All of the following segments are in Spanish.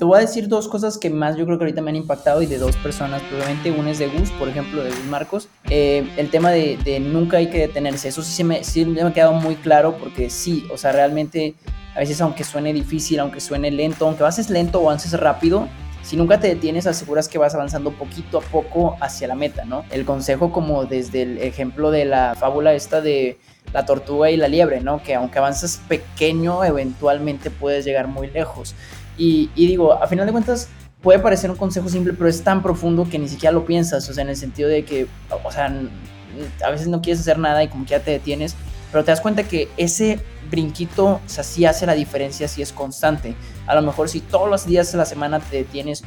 te voy a decir dos cosas que más yo creo que ahorita me han impactado y de dos personas, probablemente una es de Gus, por ejemplo, de Gus Marcos, eh, el tema de, de, nunca hay que detenerse, eso sí, se me, sí me ha quedado muy claro porque sí, o sea, realmente a veces aunque suene difícil, aunque suene lento, aunque avances lento o avances rápido, si nunca te detienes, aseguras que vas avanzando poquito a poco hacia la meta, ¿no? El consejo como desde el ejemplo de la fábula esta de la tortuga y la liebre, ¿no? Que aunque avanzas pequeño, eventualmente puedes llegar muy lejos. Y, digo, a final de cuentas, puede parecer un consejo simple, pero es tan profundo que ni siquiera lo piensas, o sea, en el sentido de que, o sea, a veces no quieres hacer nada y como que ya te detienes, pero te das cuenta que ese brinquito, o sea, sí hace la diferencia, sí es constante. A lo mejor si todos los días de la semana te detienes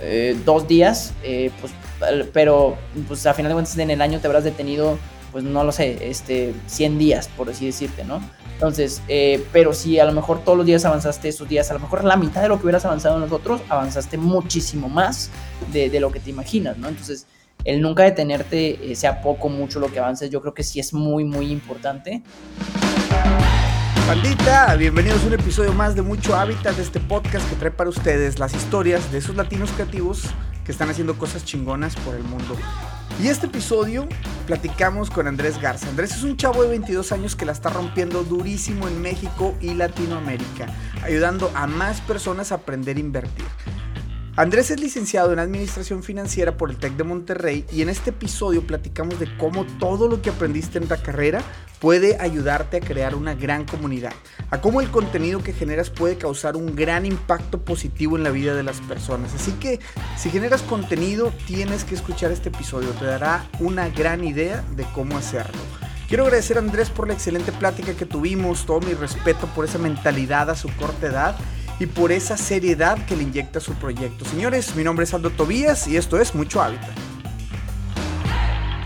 eh, dos días, eh, pues, pero pues a final de cuentas en el año te habrás detenido pues no lo sé, este, 100 días, por así decirte, ¿no? Entonces, eh, pero si a lo mejor todos los días avanzaste esos días, a lo mejor la mitad de lo que hubieras avanzado en los otros, avanzaste muchísimo más de, de lo que te imaginas, ¿no? Entonces, el nunca detenerte, eh, sea poco, mucho lo que avances, yo creo que sí es muy, muy importante. Bandita, bienvenidos a un episodio más de Mucho Hábitat de este podcast que trae para ustedes las historias de esos latinos creativos que están haciendo cosas chingonas por el mundo. Y este episodio platicamos con Andrés Garza. Andrés es un chavo de 22 años que la está rompiendo durísimo en México y Latinoamérica, ayudando a más personas a aprender a invertir. Andrés es licenciado en Administración Financiera por el TEC de Monterrey y en este episodio platicamos de cómo todo lo que aprendiste en la carrera puede ayudarte a crear una gran comunidad, a cómo el contenido que generas puede causar un gran impacto positivo en la vida de las personas. Así que si generas contenido tienes que escuchar este episodio, te dará una gran idea de cómo hacerlo. Quiero agradecer a Andrés por la excelente plática que tuvimos, todo mi respeto por esa mentalidad a su corta edad y por esa seriedad que le inyecta su proyecto. Señores, mi nombre es Aldo Tobías y esto es Mucho Hábitat.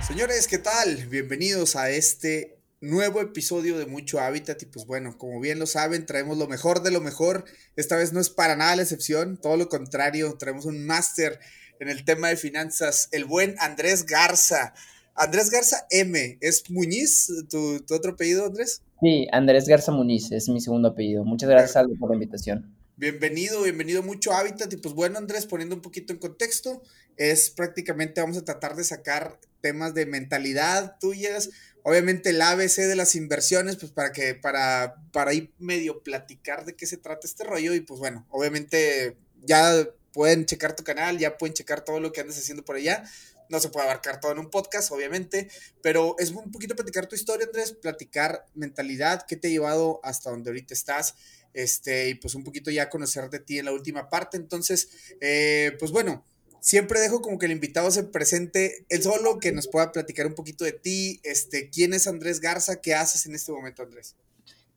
Señores, ¿qué tal? Bienvenidos a este nuevo episodio de Mucho Hábitat y pues bueno, como bien lo saben, traemos lo mejor de lo mejor. Esta vez no es para nada la excepción, todo lo contrario, traemos un máster en el tema de finanzas, el buen Andrés Garza. Andrés Garza M, ¿es Muñiz tu, tu otro apellido, Andrés? Sí, Andrés Garza Muñiz es mi segundo apellido. Muchas gracias, Aldo, por la invitación. Bienvenido, bienvenido mucho a Hábitat. Y pues bueno, Andrés, poniendo un poquito en contexto, es prácticamente vamos a tratar de sacar temas de mentalidad tuyas, obviamente el ABC de las inversiones, pues para que, para, para ir medio platicar de qué se trata este rollo. Y pues bueno, obviamente ya pueden checar tu canal, ya pueden checar todo lo que andas haciendo por allá. No se puede abarcar todo en un podcast, obviamente, pero es un poquito platicar tu historia, Andrés, platicar mentalidad, qué te ha llevado hasta donde ahorita estás este, y pues un poquito ya conocer de ti en la última parte. Entonces, eh, pues bueno, siempre dejo como que el invitado se presente él solo, que nos pueda platicar un poquito de ti, este, quién es Andrés Garza, qué haces en este momento, Andrés.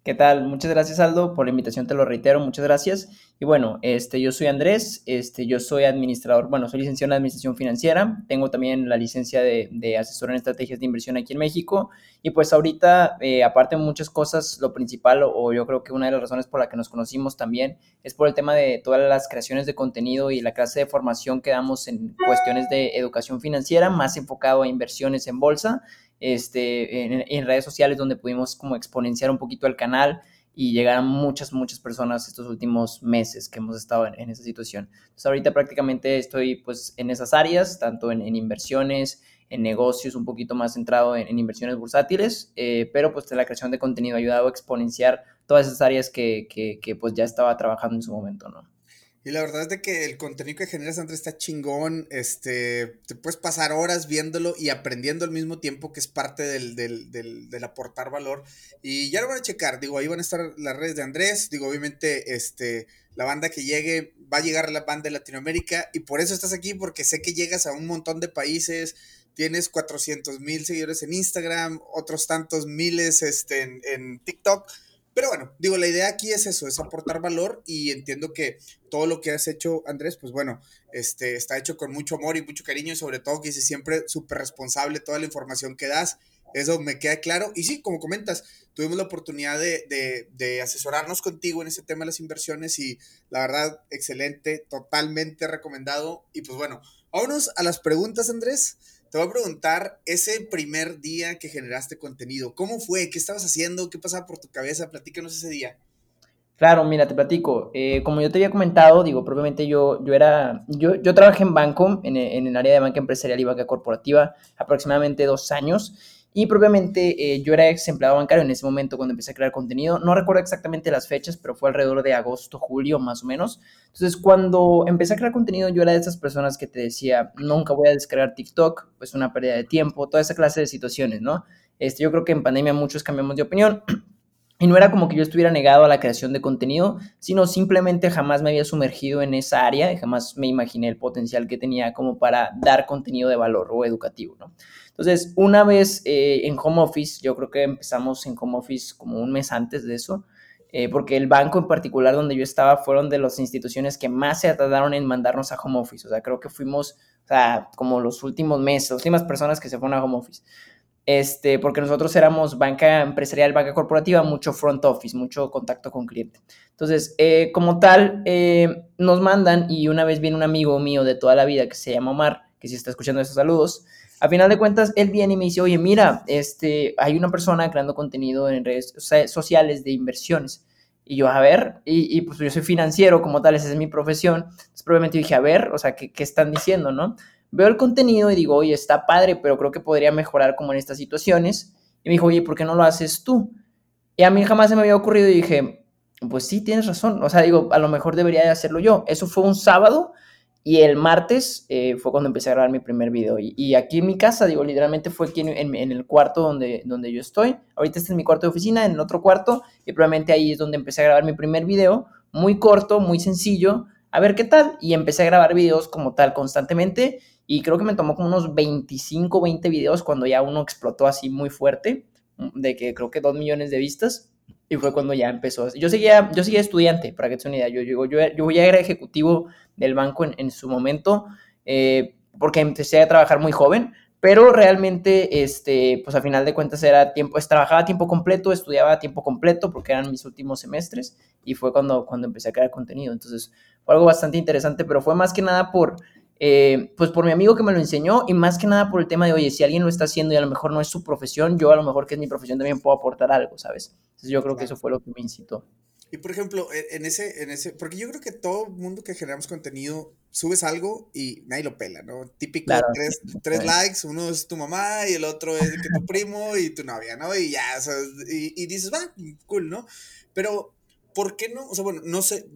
¿Qué tal? Muchas gracias, Aldo, por la invitación, te lo reitero, muchas gracias. Y bueno, este, yo soy Andrés, este, yo soy administrador, bueno, soy licenciado en Administración Financiera, tengo también la licencia de, asesor en estrategias de inversión aquí en México, y pues ahorita, eh, aparte de muchas cosas, lo principal, o, yo creo que una de las razones por la que nos conocimos también, es por el tema de todas las creaciones de contenido y la clase de formación que damos en cuestiones de educación financiera, más enfocado a inversiones en bolsa, este, en, redes sociales donde pudimos como exponenciar un poquito el canal y llegar a muchas, muchas personas estos últimos meses que hemos estado en, esa situación. Entonces ahorita prácticamente estoy pues en esas áreas, tanto en, inversiones, en negocios, un poquito más centrado en, inversiones bursátiles, eh, pero pues la creación de contenido ha ayudado a exponenciar todas esas áreas que, que, pues ya estaba trabajando en su momento, ¿no? Y la verdad es de que el contenido que generas, Andrés, está chingón. Este, te puedes pasar horas viéndolo y aprendiendo al mismo tiempo, que es parte del, del, del, aportar valor. Y ya lo van a checar. Digo, ahí van a estar las redes de Andrés. Digo, obviamente, este, la banda que llegue, va a llegar la banda de Latinoamérica. Y por eso estás aquí, porque sé que llegas a un montón de países. Tienes 400 mil seguidores en Instagram, otros tantos miles este, en TikTok pero bueno, digo, la idea aquí es eso, es aportar valor y entiendo que todo lo que has hecho, Andrés, pues bueno, este, está hecho con mucho amor y mucho cariño y sobre todo que dices siempre súper responsable toda la información que das. Eso me queda claro. Y sí, como comentas, tuvimos la oportunidad de, de, asesorarnos contigo en ese tema de las inversiones y la verdad, excelente, totalmente recomendado. Y pues bueno, vámonos a las preguntas, Andrés. Te voy a preguntar ese primer día que generaste contenido. ¿Cómo fue? ¿Qué estabas haciendo? ¿Qué pasaba por tu cabeza? Platícanos ese día. Claro, mira, te platico. Eh, como yo te había comentado, digo, propiamente yo, yo era, yo, yo trabajé en banco, en, en el área de banca empresarial y banca corporativa, aproximadamente dos años. Y propiamente eh, yo era ex empleado bancario en ese momento cuando empecé a crear contenido. No recuerdo exactamente las fechas, pero fue alrededor de agosto, julio más o menos. Entonces cuando empecé a crear contenido yo era de esas personas que te decía, nunca voy a descargar TikTok, pues una pérdida de tiempo, toda esa clase de situaciones, ¿no? Este, yo creo que en pandemia muchos cambiamos de opinión. Y no era como que yo estuviera negado a la creación de contenido, sino simplemente jamás me había sumergido en esa área y jamás me imaginé el potencial que tenía como para dar contenido de valor o educativo, ¿no? Entonces, una vez eh, en home office, yo creo que empezamos en home office como un mes antes de eso, eh, porque el banco en particular donde yo estaba fueron de las instituciones que más se tardaron en mandarnos a home office. O sea, creo que fuimos, o sea, como los últimos meses, las últimas personas que se fueron a home office. Este, porque nosotros éramos banca empresarial, banca corporativa, mucho front office, mucho contacto con cliente. Entonces, eh, como tal, nos mandan y una vez viene un amigo mío de toda la vida que se llama Omar, que si está escuchando esos saludos, a final de cuentas, él viene y me dice, oye, mira, este, hay una persona creando contenido en redes sociales de inversiones. Y yo, a ver, y, pues yo soy financiero como tal, esa es mi profesión. Entonces, probablemente dije, a ver, o sea, ¿qué, ¿qué, están diciendo, no? Veo el contenido y digo, oye, está padre, pero creo que podría mejorar como en estas situaciones. Y me dijo, oye, ¿por qué no lo haces tú? Y a mí jamás se me había ocurrido y dije, pues sí, tienes razón. O sea, digo, a lo mejor debería de hacerlo yo. Eso fue un sábado y el martes eh, fue cuando empecé a grabar mi primer video. Y, aquí en mi casa, digo, literalmente fue aquí en, el cuarto donde, donde yo estoy. Ahorita está en mi cuarto de oficina, en otro cuarto. Y probablemente ahí es donde empecé a grabar mi primer video. Muy corto, muy sencillo. A ver qué tal. Y empecé a grabar videos como tal constantemente. Y creo que me tomó como unos 25, 20 videos cuando ya uno explotó así muy fuerte. De que creo que 2 millones de vistas. Y fue cuando ya empezó. Yo seguía, yo seguía estudiante, para que te una idea. Yo, yo, yo, yo ya era ejecutivo del banco en, su momento, eh, porque empecé a trabajar muy joven, pero realmente, este, pues a final de cuentas era tiempo, trabajaba a tiempo completo, estudiaba a tiempo completo, porque eran mis últimos semestres, y fue cuando, cuando empecé a crear contenido. Entonces, fue algo bastante interesante, pero fue más que nada por, eh, pues por mi amigo que me lo enseñó, y más que nada por el tema de, oye, si alguien lo está haciendo y a lo mejor no es su profesión, yo a lo mejor que es mi profesión también puedo aportar algo, ¿sabes? Entonces yo creo que eso fue lo que me incitó. Y por ejemplo, e, en ese, en ese, porque yo creo que todo mundo que generamos contenido, subes algo y nadie lo pela, ¿no? Típico, tres, tres likes, uno es tu mamá y el otro es que tu primo y tu novia, ¿no? Y ya, o sea, y, y dices, va, cool, ¿no? Pero, ¿por qué no? O sea, bueno, no sé,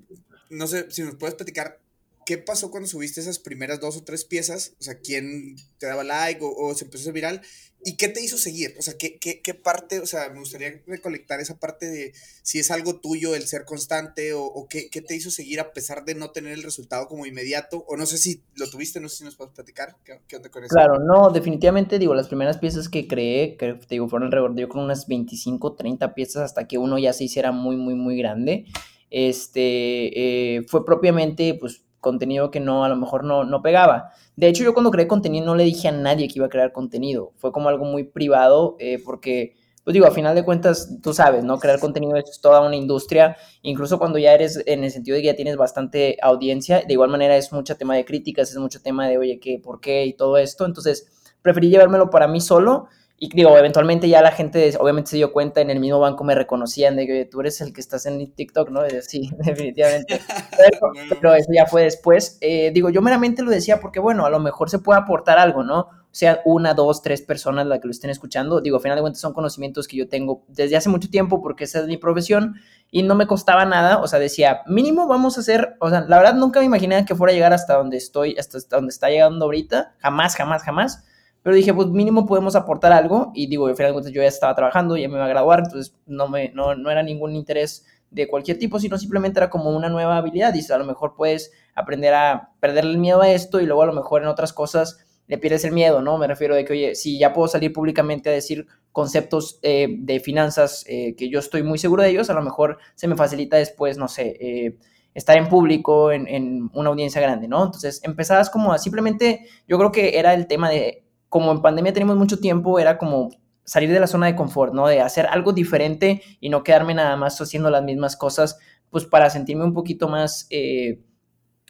no sé si nos puedes platicar ¿qué pasó cuando subiste esas primeras dos o tres piezas? O sea, ¿quién te daba like o, se empezó a hacer viral? ¿Y qué te hizo seguir? O sea, ¿qué, ¿qué, qué, parte? O sea, me gustaría recolectar esa parte de si es algo tuyo el ser constante o, qué, qué, te hizo seguir a pesar de no tener el resultado como inmediato. O no sé si lo tuviste, no sé si nos puedes platicar. ¿Qué, onda con eso? Claro, no, definitivamente digo, las primeras piezas que creé, que te digo, fueron alrededor de con unas 25, 30 piezas hasta que uno ya se hiciera muy, muy, muy grande. Este, eh, fue propiamente, pues, contenido que no, a lo mejor no, no pegaba. De hecho, yo cuando creé contenido no le dije a nadie que iba a crear contenido. Fue como algo muy privado eh, porque, pues digo, a final de cuentas, tú sabes, ¿no? Crear contenido es toda una industria. Incluso cuando ya eres, en el sentido de que ya tienes bastante audiencia, de igual manera es mucho tema de críticas, es mucho tema de, oye, ¿qué, por qué y todo esto. Entonces, preferí llevármelo para mí solo y digo, eventualmente ya la gente obviamente se dio cuenta, en el mismo banco me reconocían de que tú eres el que estás en TikTok, ¿no? sí, definitivamente. Pero, eso ya fue después. Eh, digo, yo meramente lo decía porque, bueno, a lo mejor se puede aportar algo, ¿no? O sea, una, dos, tres personas las que lo estén escuchando. Digo, al final de cuentas son conocimientos que yo tengo desde hace mucho tiempo porque esa es mi profesión y no me costaba nada. O sea, decía, mínimo vamos a hacer, o sea, la verdad nunca me imaginé que fuera a llegar hasta donde estoy, hasta donde está llegando ahorita. Jamás, jamás, jamás pero dije, pues mínimo podemos aportar algo. Y digo, al final de cuentas yo ya estaba trabajando, ya me iba a graduar, entonces no, me, no, no era ningún interés de cualquier tipo, sino simplemente era como una nueva habilidad. Dices, a lo mejor puedes aprender a perder el miedo a esto y luego a lo mejor en otras cosas le pierdes el miedo, ¿no? Me refiero de que, oye, si ya puedo salir públicamente a decir conceptos eh, de finanzas eh, que yo estoy muy seguro de ellos, a lo mejor se me facilita después, no sé, eh, estar en público, en, en, una audiencia grande, ¿no? Entonces empezabas como a simplemente, yo creo que era el tema de como en pandemia tenemos mucho tiempo, era como salir de la zona de confort, ¿no? De hacer algo diferente y no quedarme nada más haciendo las mismas cosas, pues para sentirme un poquito más eh,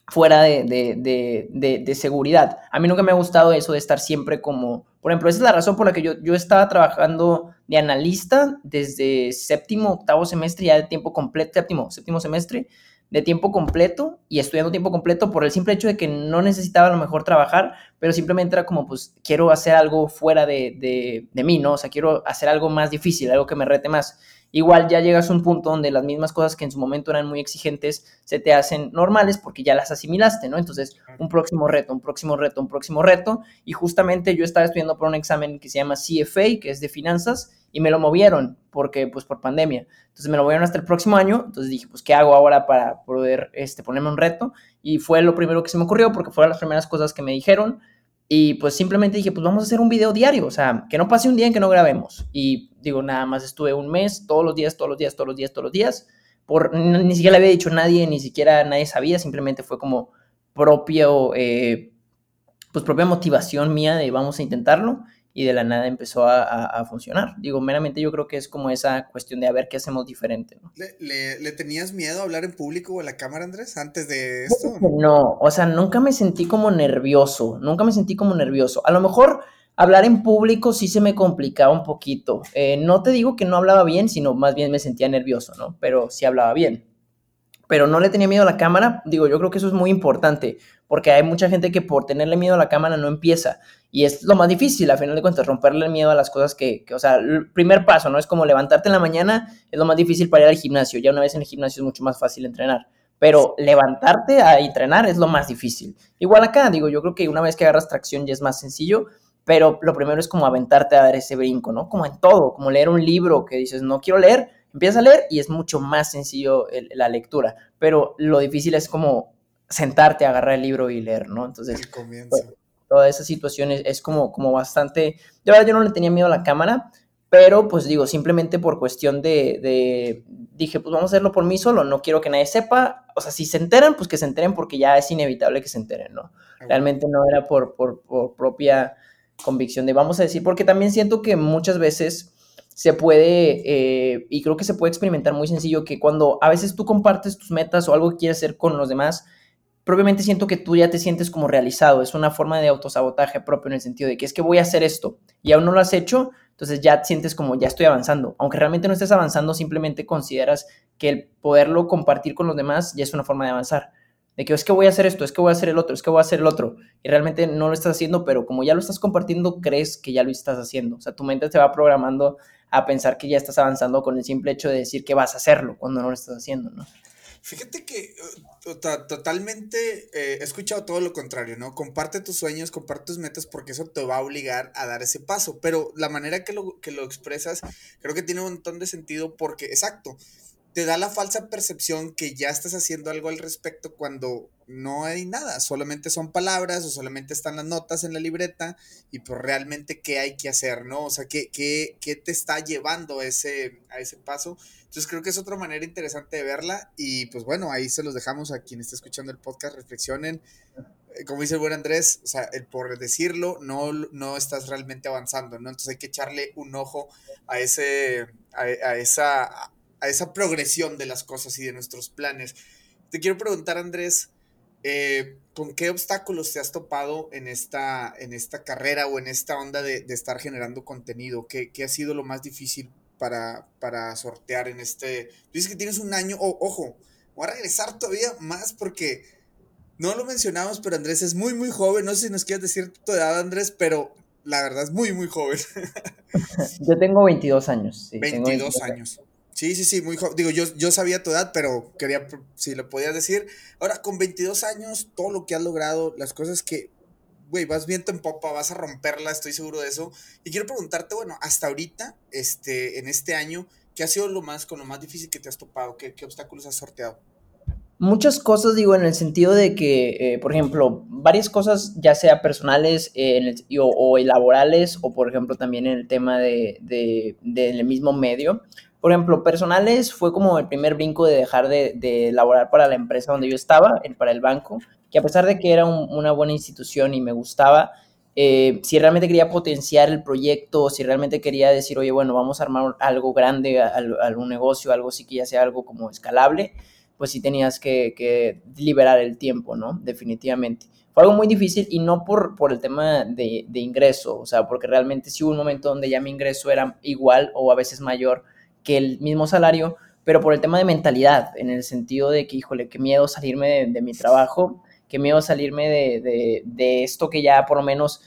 fuera de, de, de, seguridad. A mí nunca me ha gustado eso de estar siempre como, por ejemplo, esa es la razón por la que yo, yo estaba trabajando de analista desde séptimo, octavo semestre, ya de tiempo completo, séptimo, séptimo semestre, de tiempo completo y estudiando tiempo completo por el simple hecho de que no necesitaba a lo mejor trabajar, pero simplemente era como, pues, quiero hacer algo fuera de, de, de mí, ¿no? O sea, quiero hacer algo más difícil, algo que me rete más igual ya llegas a un punto donde las mismas cosas que en su momento eran muy exigentes se te hacen normales porque ya las asimilaste, ¿no? Entonces, un próximo reto, un próximo reto, un próximo reto. Y justamente yo estaba estudiando por un examen que se llama CFA, que es de finanzas, y me lo movieron porque, pues, por pandemia. Entonces, me lo movieron hasta el próximo año. Entonces dije, pues, ¿qué hago ahora para poder este, ponerme un reto? Y fue lo primero que se me ocurrió porque fueron las primeras cosas que me dijeron. Y pues simplemente dije, pues vamos a hacer un video diario, o sea, que no pase un día en que no grabemos. Y digo, nada más estuve un mes, todos los días, todos los días, todos los días, todos los días. Por, ni siquiera le había dicho a nadie, ni siquiera nadie sabía, simplemente fue como propio, eh, pues propia motivación mía de vamos a intentarlo y de la nada empezó a, funcionar. Digo, meramente yo creo que es como esa cuestión de a ver qué hacemos diferente. ¿no? ¿Le, tenías miedo a hablar en público o a la cámara, Andrés, antes de esto? No, o sea, nunca me sentí como nervioso, nunca me sentí como nervioso. A lo mejor hablar en público sí se me complicaba un poquito. Eh, no te digo que no hablaba bien, sino más bien me sentía nervioso, ¿no? Pero sí hablaba bien. Pero no le tenía miedo a la cámara. Digo, yo creo que eso es muy importante, porque hay mucha gente que por tenerle miedo a la cámara no empieza. Y es lo más difícil, a final de cuentas, romperle el miedo a las cosas que, o sea, el primer paso, ¿no? Es como levantarte en la mañana, es lo más difícil para ir al gimnasio. Ya una vez en el gimnasio es mucho más fácil entrenar. Pero levantarte a entrenar es lo más difícil. Igual acá, digo, yo creo que una vez que agarras tracción ya es más sencillo, pero lo primero es como aventarte a dar ese brinco, ¿no? Como en todo, como leer un libro que dices, no quiero leer, empiezas a leer y es mucho más sencillo la lectura, pero lo difícil es como sentarte, agarrar el libro y leer, ¿no? Entonces, toda esa situación es, como, como bastante, de verdad yo no le tenía miedo a la cámara, pero pues digo, simplemente por cuestión de, dije, pues vamos a hacerlo por mí solo, no quiero que nadie sepa, o sea, si se enteran, pues que se enteren porque ya es inevitable que se enteren, ¿no? Realmente no era por, por, por propia convicción de, vamos a decir, porque también siento que muchas veces se puede, eh, y creo que se puede experimentar muy sencillo, que cuando a veces tú compartes tus metas o algo que quieres hacer con los demás, propiamente siento que tú ya te sientes como realizado. Es una forma de autosabotaje propio en el sentido de que es que voy a hacer esto y aún no lo has hecho, entonces ya sientes como ya estoy avanzando. Aunque realmente no estés avanzando, simplemente consideras que el poderlo compartir con los demás ya es una forma de avanzar. De que es que voy a hacer esto, es que voy a hacer el otro, es que voy a hacer el otro. Y realmente no lo estás haciendo, pero como ya lo estás compartiendo, crees que ya lo estás haciendo. O sea, tu mente te va programando a pensar que ya estás avanzando con el simple hecho de decir que vas a hacerlo cuando no lo estás haciendo, ¿no? Fíjate que uh, totalmente eh, he escuchado todo lo contrario, ¿no? Comparte tus sueños, comparte tus metas porque eso te va a obligar a dar ese paso, pero la manera que lo, que lo expresas creo que tiene un montón de sentido porque, exacto, te da la falsa percepción que ya estás haciendo algo al respecto cuando no hay nada, solamente son palabras o solamente están las notas en la libreta y pues realmente qué hay que hacer, ¿no? O sea, qué, qué, qué te está llevando ese, a ese paso. Entonces creo que es otra manera interesante de verla y pues bueno, ahí se los dejamos a quien esté escuchando el podcast, reflexionen. Eh, como dice el buen Andrés, o sea, el por decirlo, no, no estás realmente avanzando, ¿no? Entonces hay que echarle un ojo a, ese, a, esa, a esa progresión de las cosas y de nuestros planes. Te quiero preguntar, Andrés, eh, ¿con qué obstáculos te has topado en esta, en esta carrera o en esta onda de, estar generando contenido? ¿Qué, ¿Qué, ha sido lo más difícil para, sortear en este... dices que tienes un año, ojo, voy a regresar todavía más porque no lo mencionamos, pero Andrés es muy, muy joven. No sé si nos quieres decir tu edad, Andrés, pero la verdad es muy, muy joven. yo tengo 22 años. Sí, 22, años. Sí, sí, sí, muy joven. Digo, yo, yo sabía tu edad, pero quería, si lo podías decir. Ahora, con 22 años, todo lo que has logrado, las cosas que güey, vas viento en popa, vas a romperla, estoy seguro de eso. Y quiero preguntarte, bueno, hasta ahorita, este, en este año, ¿qué ha sido lo más, con lo más difícil que te has topado? ¿Qué, qué obstáculos has sorteado? Muchas cosas, digo, en el sentido de que, eh, por ejemplo, varias cosas, ya sea personales eh, o, laborales, o por ejemplo también en el tema de, de, del mismo medio. Por ejemplo, personales fue como el primer brinco de dejar de, de laborar para la empresa donde yo estaba, para el banco, que a pesar de que era una buena institución y me gustaba, eh, si realmente quería potenciar el proyecto, si realmente quería decir, oye, bueno, vamos a armar algo grande, algún negocio, algo así que ya sea algo como escalable, pues sí tenías que, liberar el tiempo, ¿no? Definitivamente. Fue algo muy difícil y no por, el tema de, de ingreso, o sea, porque realmente sí hubo un momento donde ya mi ingreso era igual o a veces mayor que el mismo salario, pero por el tema de mentalidad, en el sentido de que, híjole, qué miedo salirme de, mi trabajo, qué miedo salirme de, de, de, esto que ya por lo menos,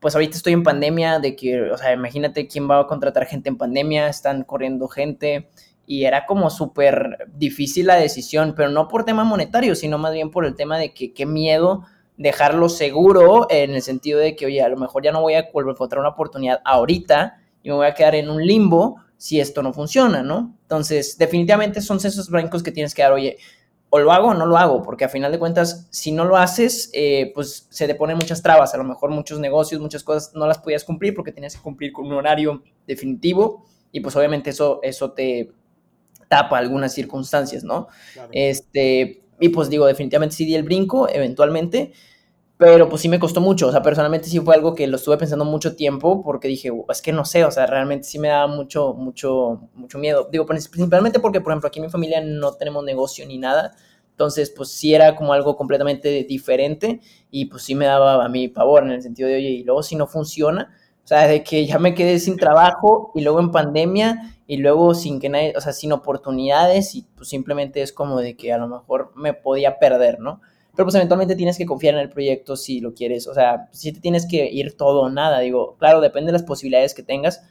pues ahorita estoy en pandemia, de que, o sea, imagínate quién va a contratar gente en pandemia, están corriendo gente, y era como súper difícil la decisión, pero no por tema monetario, sino más bien por el tema de que qué miedo dejarlo seguro en el sentido de que, oye, a lo mejor ya no voy a encontrar una oportunidad ahorita y me voy a quedar en un limbo si esto no funciona, ¿no? Entonces, definitivamente son esos brincos que tienes que dar, oye, o lo hago o no lo hago, porque a final de cuentas, si no lo haces, eh, pues se te ponen muchas trabas, a lo mejor muchos negocios, muchas cosas no las podías cumplir porque tenías que cumplir con un horario definitivo y pues obviamente eso, eso te tapa algunas circunstancias, ¿no? Este, y pues digo, definitivamente sí di el brinco eventualmente, pero pues sí me costó mucho, o sea, personalmente sí fue algo que lo estuve pensando mucho tiempo porque dije, es que no sé, o sea, realmente sí me daba mucho, mucho, mucho miedo. Digo, principalmente porque, por ejemplo, aquí en mi familia no tenemos negocio ni nada, entonces pues sí era como algo completamente diferente y pues sí me daba a mí pavor en el sentido de, oye, y luego si no funciona, o sea, de que ya me quedé sin trabajo y luego en pandemia y luego sin que nadie, o sea, sin oportunidades y pues simplemente es como de que a lo mejor me podía perder, ¿no? Pero pues eventualmente tienes que confiar en el proyecto si lo quieres, o sea, si te tienes que ir todo o nada, digo, claro, depende de las posibilidades que tengas,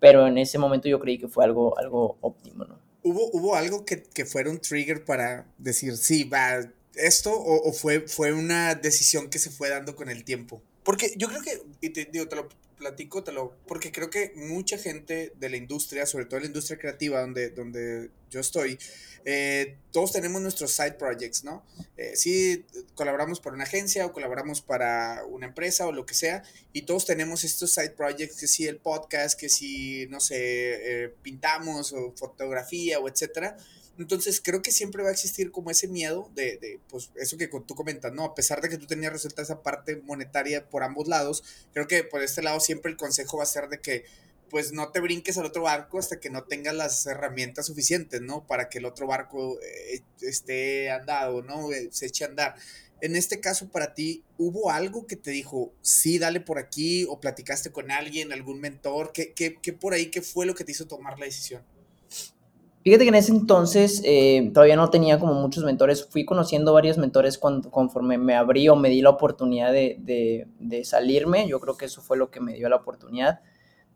pero en ese momento yo creí que fue algo, algo óptimo, ¿no? ¿Hubo, hubo algo que, que fuera un trigger para decir, sí, va, esto, o, fue, fue una decisión que se fue dando con el tiempo? Porque yo creo que, y te digo, te lo platico, te lo, porque creo que mucha gente de la industria, sobre todo la industria creativa donde, donde yo estoy, eh, todos tenemos nuestros side projects, ¿no? Eh, sí, colaboramos para una agencia o colaboramos para una empresa o lo que sea, y todos tenemos estos side projects, que si el podcast, que si, no sé, eh, pintamos o fotografía o etcétera. Entonces creo que siempre va a existir como ese miedo de, de, pues eso que tú comentas, ¿no? A pesar de que tú tenías resuelta esa parte monetaria por ambos lados, creo que por este lado siempre el consejo va a ser de que pues no te brinques al otro barco hasta que no tengas las herramientas suficientes, ¿no? Para que el otro barco eh, esté andado, ¿no? Eh, se eche a andar. En este caso, para ti, ¿hubo algo que te dijo, sí, dale por aquí, o platicaste con alguien, algún mentor? ¿Qué, qué, qué por ahí, qué fue lo que te hizo tomar la decisión? Fíjate que en ese entonces eh, todavía no tenía como muchos mentores. Fui conociendo varios mentores cuando, conforme me abrí o me di la oportunidad de, de, de salirme. Yo creo que eso fue lo que me dio la oportunidad.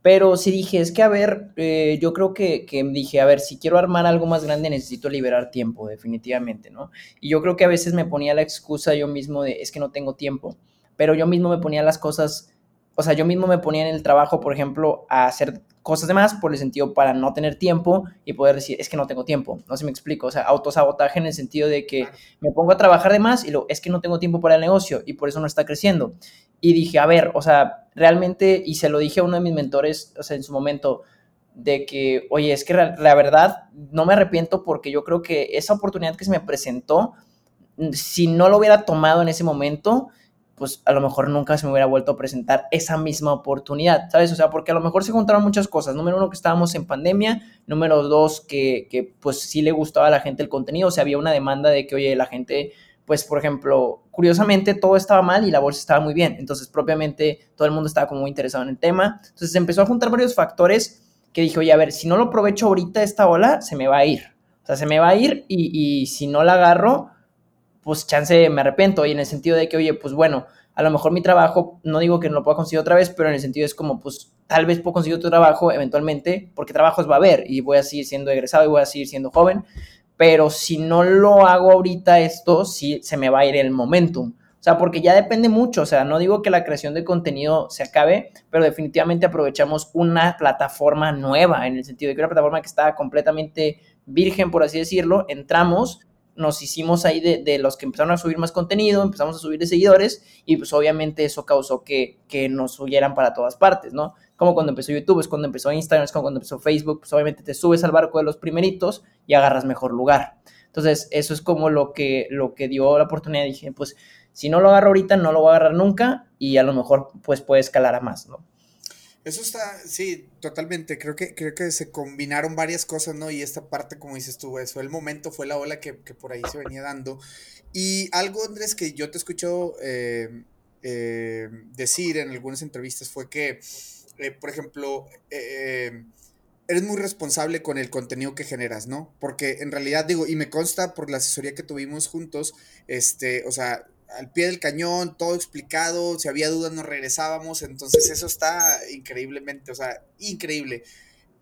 Pero sí dije, es que a ver, eh, yo creo que, que, dije, a ver, si quiero armar algo más grande necesito liberar tiempo, definitivamente, ¿no? Y yo creo que a veces me ponía la excusa yo mismo de, es que no tengo tiempo, pero yo mismo me ponía las cosas, o sea, yo mismo me ponía en el trabajo, por ejemplo, a hacer cosas de más por el sentido para no tener tiempo y poder decir, es que no tengo tiempo, no sé si me explico, o sea, autosabotaje en el sentido de que me pongo a trabajar de más y lo, es que no tengo tiempo para el negocio y por eso no está creciendo. Y dije, a ver, o sea, realmente, y se lo dije a uno de mis mentores, o sea, en su momento, de que, oye, es que la verdad no me arrepiento porque yo creo que esa oportunidad que se me presentó, si no lo hubiera tomado en ese momento, pues a lo mejor nunca se me hubiera vuelto a presentar esa misma oportunidad, ¿sabes? O sea, porque a lo mejor se juntaron muchas cosas. Número uno, que estábamos en pandemia. Número dos, que, que pues sí le gustaba a la gente el contenido. O sea, había una demanda de que, oye, la gente pues por ejemplo, curiosamente todo estaba mal y la bolsa estaba muy bien. Entonces, propiamente todo el mundo estaba como muy interesado en el tema. Entonces, empezó a juntar varios factores que dije, oye, a ver, si no lo aprovecho ahorita esta ola, se me va a ir. O sea, se me va a ir y, y si no la agarro, pues chance me arrepiento. Y en el sentido de que, oye, pues bueno, a lo mejor mi trabajo, no digo que no lo pueda conseguir otra vez, pero en el sentido es como, pues tal vez puedo conseguir otro trabajo eventualmente, porque trabajos va a haber y voy a seguir siendo egresado y voy a seguir siendo joven pero si no lo hago ahorita esto, sí se me va a ir el momentum. O sea, porque ya depende mucho, o sea, no digo que la creación de contenido se acabe, pero definitivamente aprovechamos una plataforma nueva, en el sentido de que una plataforma que estaba completamente virgen, por así decirlo, entramos, nos hicimos ahí de, de, los que empezaron a subir más contenido, empezamos a subir de seguidores y pues obviamente eso causó que, que nos huyeran para todas partes, ¿no? como cuando empezó YouTube, es cuando empezó Instagram, es cuando empezó Facebook, pues obviamente te subes al barco de los primeritos y agarras mejor lugar. Entonces, eso es como lo que, lo que dio la oportunidad. Dije, pues, si no lo agarro ahorita, no lo voy a agarrar nunca y a lo mejor, pues, puede escalar a más, ¿no? Eso está, sí, totalmente. Creo que, creo que se combinaron varias cosas, ¿no? Y esta parte, como dices tú, fue el momento, fue la ola que, por ahí se venía dando. Y algo, Andrés, que yo te escucho eh, eh, decir en algunas entrevistas fue que, eh, por ejemplo, eres muy responsable con el contenido que generas, ¿no? Porque en realidad digo, y me consta por la asesoría que tuvimos juntos, este, o sea, al pie del cañón, todo explicado, si había dudas nos regresábamos, entonces eso está increíblemente, o sea, increíble.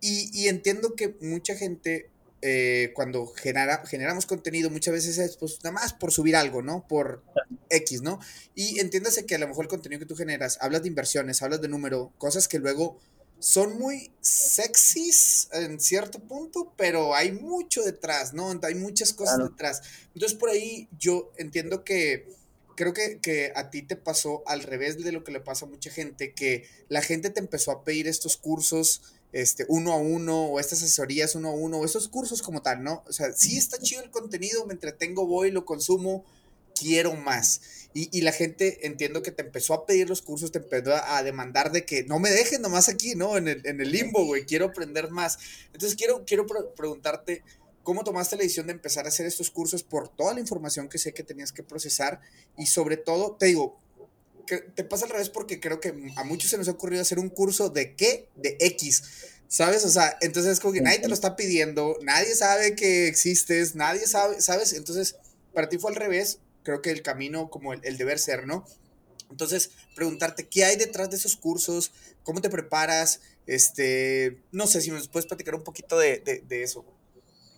Y, entiendo que mucha gente, eh, cuando genera, generamos contenido, muchas veces es pues nada más por subir algo, ¿no? Por X, ¿no? Y entiéndase que a lo mejor el contenido que tú generas, hablas de inversiones, hablas de número, cosas que luego son muy sexys en cierto punto, pero hay mucho detrás, ¿no? Hay muchas cosas detrás. Entonces por ahí yo entiendo que creo que, a ti te pasó al revés de lo que le pasa a mucha gente, que la gente te empezó a pedir estos cursos este, uno a uno, o estas asesorías uno a uno, o estos cursos como tal, ¿no? O sea, sí está chido el contenido, me entretengo, voy, lo consumo, quiero más. Y, la gente, entiendo que te empezó a pedir los cursos, te empezó a, demandar de que no me dejen nomás aquí, ¿no? En el, en el limbo, güey, quiero aprender más. Entonces, quiero, quiero preguntarte, ¿Cómo tomaste la decisión de empezar a hacer estos cursos por toda la información que sé que tenías que procesar? Y sobre todo, te digo, que te pasa al revés porque creo que a muchos se nos ha ocurrido hacer un curso de qué, de X. ¿Sabes? O sea, entonces es como que nadie te lo está pidiendo, nadie sabe que existes, nadie sabe, ¿sabes? Entonces, para ti fue al revés, creo que el camino como el, deber ser, ¿no? Entonces, preguntarte, ¿qué hay detrás de esos cursos? ¿Cómo te preparas? Este, no sé si nos puedes platicar un poquito de, de eso.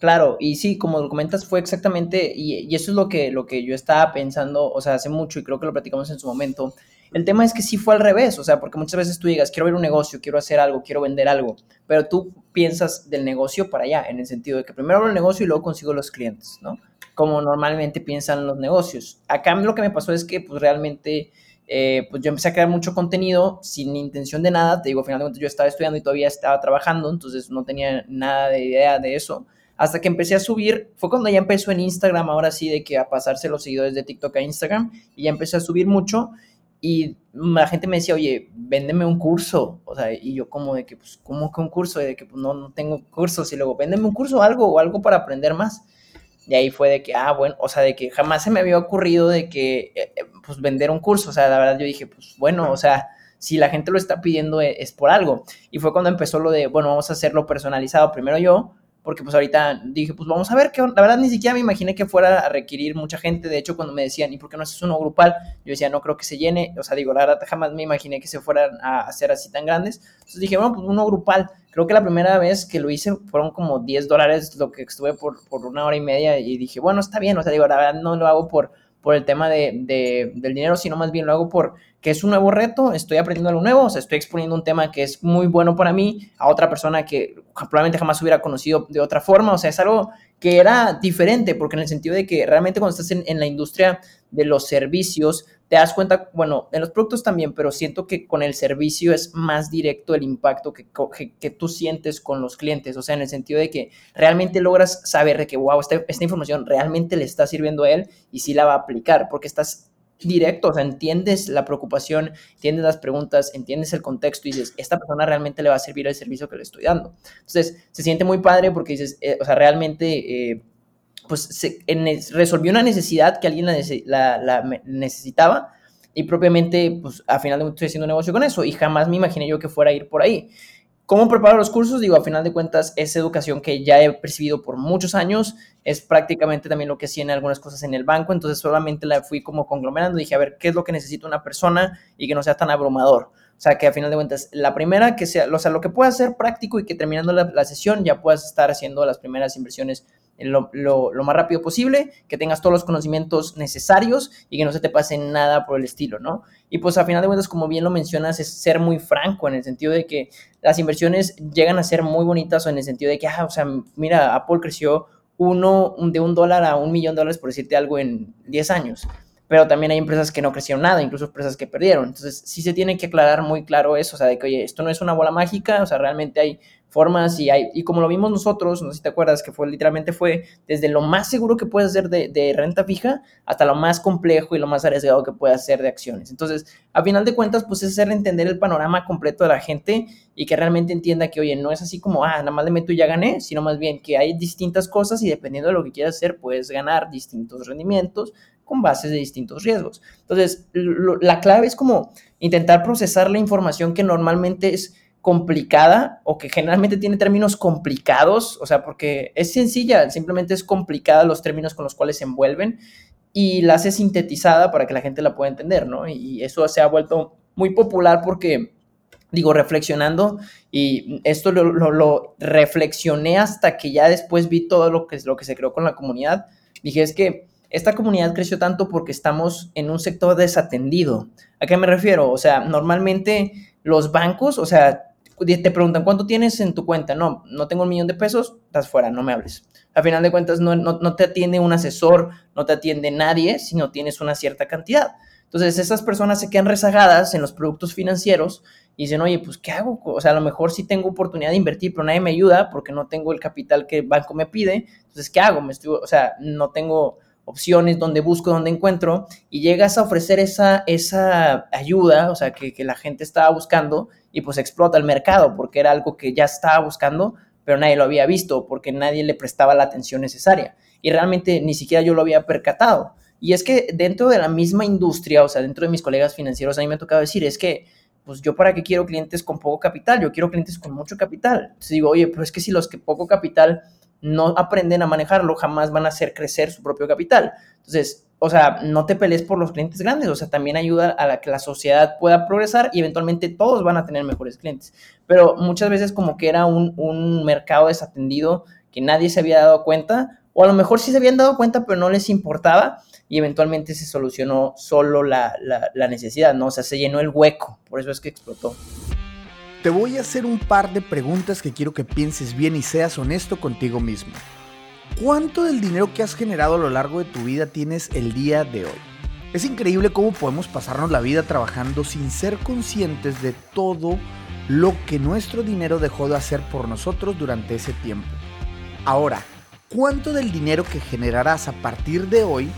Claro, y sí, como lo comentas, fue exactamente, y, eso es lo que, lo que yo estaba pensando, o sea, hace mucho, y creo que lo platicamos en su momento. El tema es que sí fue al revés, o sea, porque muchas veces tú digas, quiero ver un negocio, quiero hacer algo, quiero vender algo, pero tú piensas del negocio para allá, en el sentido de que primero abro el negocio y luego consigo los clientes, ¿no? Como normalmente piensan los negocios. Acá lo que me pasó es que, pues realmente, eh, pues yo empecé a crear mucho contenido sin intención de nada, te digo, finalmente yo estaba estudiando y todavía estaba trabajando, entonces no tenía nada de idea de eso hasta que empecé a subir, fue cuando ya empezó en Instagram, ahora sí, de que a pasarse los seguidores de TikTok a Instagram, y ya empecé a subir mucho, y la gente me decía, oye, véndeme un curso, o sea, y yo como de que, pues, ¿cómo que un curso? De que, pues, no, no tengo cursos, y luego, véndeme un curso, algo, o algo para aprender más. Y ahí fue de que, ah, bueno, o sea, de que jamás se me había ocurrido de que, eh, eh, pues, vender un curso, o sea, la verdad yo dije, pues, bueno, o sea, si la gente lo está pidiendo eh, es por algo. Y fue cuando empezó lo de, bueno, vamos a hacerlo personalizado primero yo, porque pues ahorita dije, pues vamos a ver, que la verdad ni siquiera me imaginé que fuera a requerir mucha gente, de hecho cuando me decían, ¿y por qué no haces uno grupal? Yo decía, no creo que se llene, o sea, digo, la verdad jamás me imaginé que se fueran a hacer así tan grandes, entonces dije, bueno, pues uno grupal, creo que la primera vez que lo hice fueron como 10 dólares lo que estuve por, por una hora y media y dije, bueno, está bien, o sea, digo, la verdad no lo hago por por el tema de, del dinero, sino más bien lo hago por que es un nuevo reto, estoy aprendiendo algo nuevo, o sea, estoy exponiendo un tema que es muy bueno para mí a otra persona que probablemente jamás hubiera conocido de otra forma, o sea, es algo que era diferente, porque en el sentido de que realmente cuando estás en, la industria de los servicios, te das cuenta, bueno, en los productos también, pero siento que con el servicio es más directo el impacto que, que, tú sientes con los clientes, o sea, en el sentido de que realmente logras saber de que, wow, esta, esta información realmente le está sirviendo a él y sí la va a aplicar, porque estás directo, o sea, entiendes la preocupación, entiendes las preguntas, entiendes el contexto y dices, esta persona realmente le va a servir el servicio que le estoy dando. Entonces, se siente muy padre porque dices, eh, o sea, realmente... Eh, pues resolvió una necesidad que alguien la, necesitaba y propiamente, pues a final de estoy haciendo negocio con eso y jamás me imaginé yo que fuera a ir por ahí. ¿Cómo preparo los cursos? Digo, a final de cuentas es educación que ya he percibido por muchos años, es prácticamente también lo que hacía en algunas cosas en el banco, entonces solamente la fui como conglomerando, dije, a ver, ¿qué es lo que necesita una persona y que no sea tan abrumador? O sea, que a final de cuentas, la primera, que sea, o sea, lo que pueda ser práctico y que terminando la, la sesión ya puedas estar haciendo las primeras inversiones lo, más rápido posible, que tengas todos los conocimientos necesarios y que no se te pase nada por el estilo, ¿no? Y pues a final de cuentas, como bien lo mencionas, es ser muy franco en el sentido de que las inversiones llegan a ser muy bonitas o en el sentido de que, ah, o sea, mira, Apple creció uno de un dólar a un millón de dólares, por decirte algo, en 10 años pero también hay empresas que no crecieron nada, incluso empresas que perdieron. Entonces, sí se tiene que aclarar muy claro eso, o sea, de que, oye, esto no es una bola mágica, o sea, realmente hay formas y hay, y como lo vimos nosotros, no sé si te acuerdas, que fue literalmente fue desde lo más seguro que puedes hacer de, renta fija hasta lo más complejo y lo más arriesgado que puedes hacer de acciones. Entonces, a final de cuentas, pues es hacer entender el panorama completo de la gente y que realmente entienda que, oye, no es así como, ah, nada más le meto y ya gané, sino más bien que hay distintas cosas y dependiendo de lo que quieras hacer, puedes ganar distintos rendimientos con bases de distintos riesgos. Entonces, la clave es como intentar procesar la información que normalmente es complicada o que generalmente tiene términos complicados, o sea, porque es sencilla, simplemente es complicada los términos con los cuales se envuelven y la hace sintetizada para que la gente la pueda entender, ¿no? Y eso se ha vuelto muy popular porque, digo, reflexionando, y esto lo, lo, lo reflexioné hasta que ya después vi todo lo que, lo que se creó con la comunidad, dije, es que esta comunidad creció tanto porque estamos en un sector desatendido. ¿A qué me refiero? O sea, normalmente los bancos, o sea, te preguntan, ¿cuánto tienes en tu cuenta? No, no tengo un millón de pesos, estás fuera, no me hables. A final de cuentas, no, no, te atiende un asesor, no te atiende nadie si no tienes una cierta cantidad. Entonces, esas personas se quedan rezagadas en los productos financieros y dicen, oye, pues, ¿qué hago? O sea, a lo mejor sí tengo oportunidad de invertir, pero nadie me ayuda porque no tengo el capital que el banco me pide. Entonces, ¿qué hago? Me estoy, o sea, no tengo opciones, donde busco, donde encuentro, y llegas a ofrecer esa, esa ayuda, o sea, que, que la gente estaba buscando, y pues explota el mercado, porque era algo que ya estaba buscando, pero nadie lo había visto, porque nadie le prestaba la atención necesaria. Y realmente ni siquiera yo lo había percatado. Y es que dentro de la misma industria, o sea, dentro de mis colegas financieros, a mí me ha tocado decir, es que, pues yo para qué quiero clientes con poco capital, yo quiero clientes con mucho capital. Entonces digo, oye, pero es que si los que poco capital no aprenden a manejarlo, jamás van a hacer crecer su propio capital. Entonces, o sea, no te pelees por los clientes grandes, o sea, también ayuda a la que la sociedad pueda progresar y eventualmente todos van a tener mejores clientes. Pero muchas veces como que era un, un mercado desatendido que nadie se había dado cuenta, o a lo mejor sí se habían dado cuenta, pero no les importaba y eventualmente se solucionó solo la, la, la necesidad, ¿no? O sea, se llenó el hueco, por eso es que explotó. Te voy a hacer un par de preguntas que quiero que pienses bien y seas honesto contigo mismo. ¿Cuánto del dinero que has generado a lo largo de tu vida tienes el día de hoy? Es increíble cómo podemos pasarnos la vida trabajando sin ser conscientes de todo lo que nuestro dinero dejó de hacer por nosotros durante ese tiempo. Ahora, ¿cuánto del dinero que generarás a partir de hoy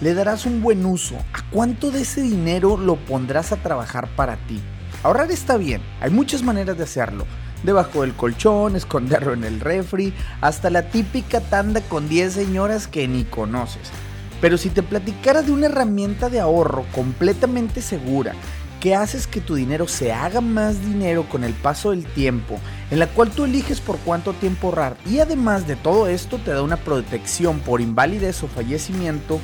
le darás un buen uso? ¿A cuánto de ese dinero lo pondrás a trabajar para ti? Ahorrar está bien, hay muchas maneras de hacerlo. Debajo del colchón, esconderlo en el refri, hasta la típica tanda con 10 señoras que ni conoces. Pero si te platicara de una herramienta de ahorro completamente segura, que haces que tu dinero se haga más dinero con el paso del tiempo, en la cual tú eliges por cuánto tiempo ahorrar y además de todo esto te da una protección por invalidez o fallecimiento,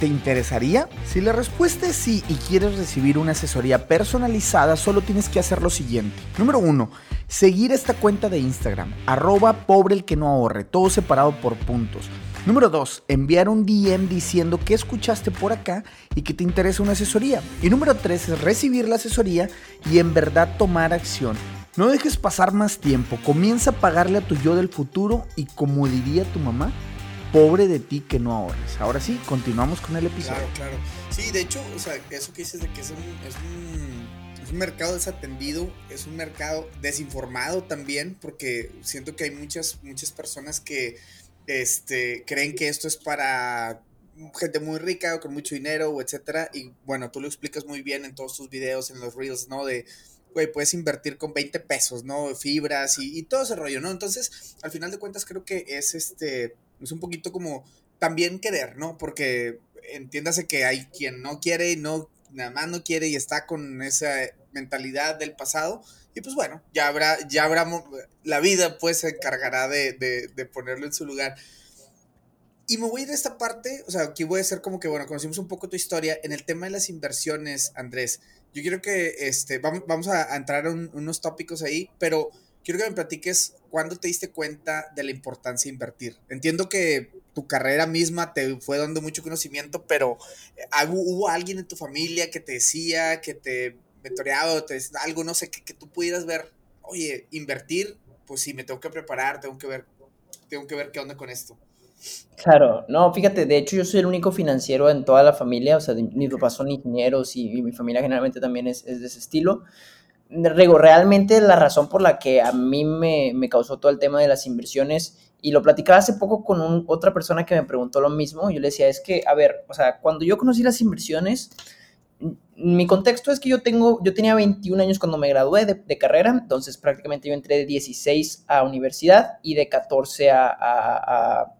¿Te interesaría? Si la respuesta es sí y quieres recibir una asesoría personalizada, solo tienes que hacer lo siguiente. Número uno, seguir esta cuenta de Instagram, arroba pobre el que no ahorre, todo separado por puntos. Número 2. Enviar un DM diciendo que escuchaste por acá y que te interesa una asesoría. Y número 3 es recibir la asesoría y en verdad tomar acción. No dejes pasar más tiempo, comienza a pagarle a tu yo del futuro y como diría tu mamá, pobre de ti que no ahorres. Ahora sí, continuamos con el episodio. Claro, claro. Sí, de hecho, o sea, eso que dices de que es un, es un, mercado desatendido, es un mercado desinformado también, porque siento que hay muchas, muchas personas que este, creen que esto es para gente muy rica o con mucho dinero, o etcétera. Y bueno, tú lo explicas muy bien en todos tus videos, en los reels, ¿no? De, güey, puedes invertir con 20 pesos, ¿no? Fibras y, todo ese rollo, ¿no? Entonces, al final de cuentas, creo que es este es un poquito como también querer, ¿no? Porque entiéndase que hay quien no quiere y no, nada más no quiere y está con esa mentalidad del pasado. Y pues bueno, ya habrá, ya habrá, la vida pues se encargará de, de, ponerlo en su lugar. Y me voy a ir a esta parte, o sea, aquí voy a ser como que, bueno, conocimos un poco tu historia. En el tema de las inversiones, Andrés, yo quiero que, este, vamos, vamos a, entrar a unos tópicos ahí, pero quiero que me platiques cuándo te diste cuenta de la importancia de invertir. Entiendo que tu carrera misma te fue dando mucho conocimiento, pero eh, ¿hubo alguien en tu familia que te decía, que te mentoreaba o te algo, no sé, que, que, tú pudieras ver, oye, invertir, pues sí, me tengo que preparar, tengo que ver, tengo que ver qué onda con esto. Claro, no, fíjate, de hecho yo soy el único financiero en toda la familia, o sea, mis papás son ingenieros y, y mi familia generalmente también es, es de ese estilo. Realmente la razón por la que a mí me, me, causó todo el tema de las inversiones, y lo platicaba hace poco con otra persona que me preguntó lo mismo, yo le decía, es que, a ver, o sea, cuando yo conocí las inversiones, mi contexto es que yo tengo, yo tenía 21 años cuando me gradué de, carrera, entonces prácticamente yo entré de 16 a universidad y de 14 a, a,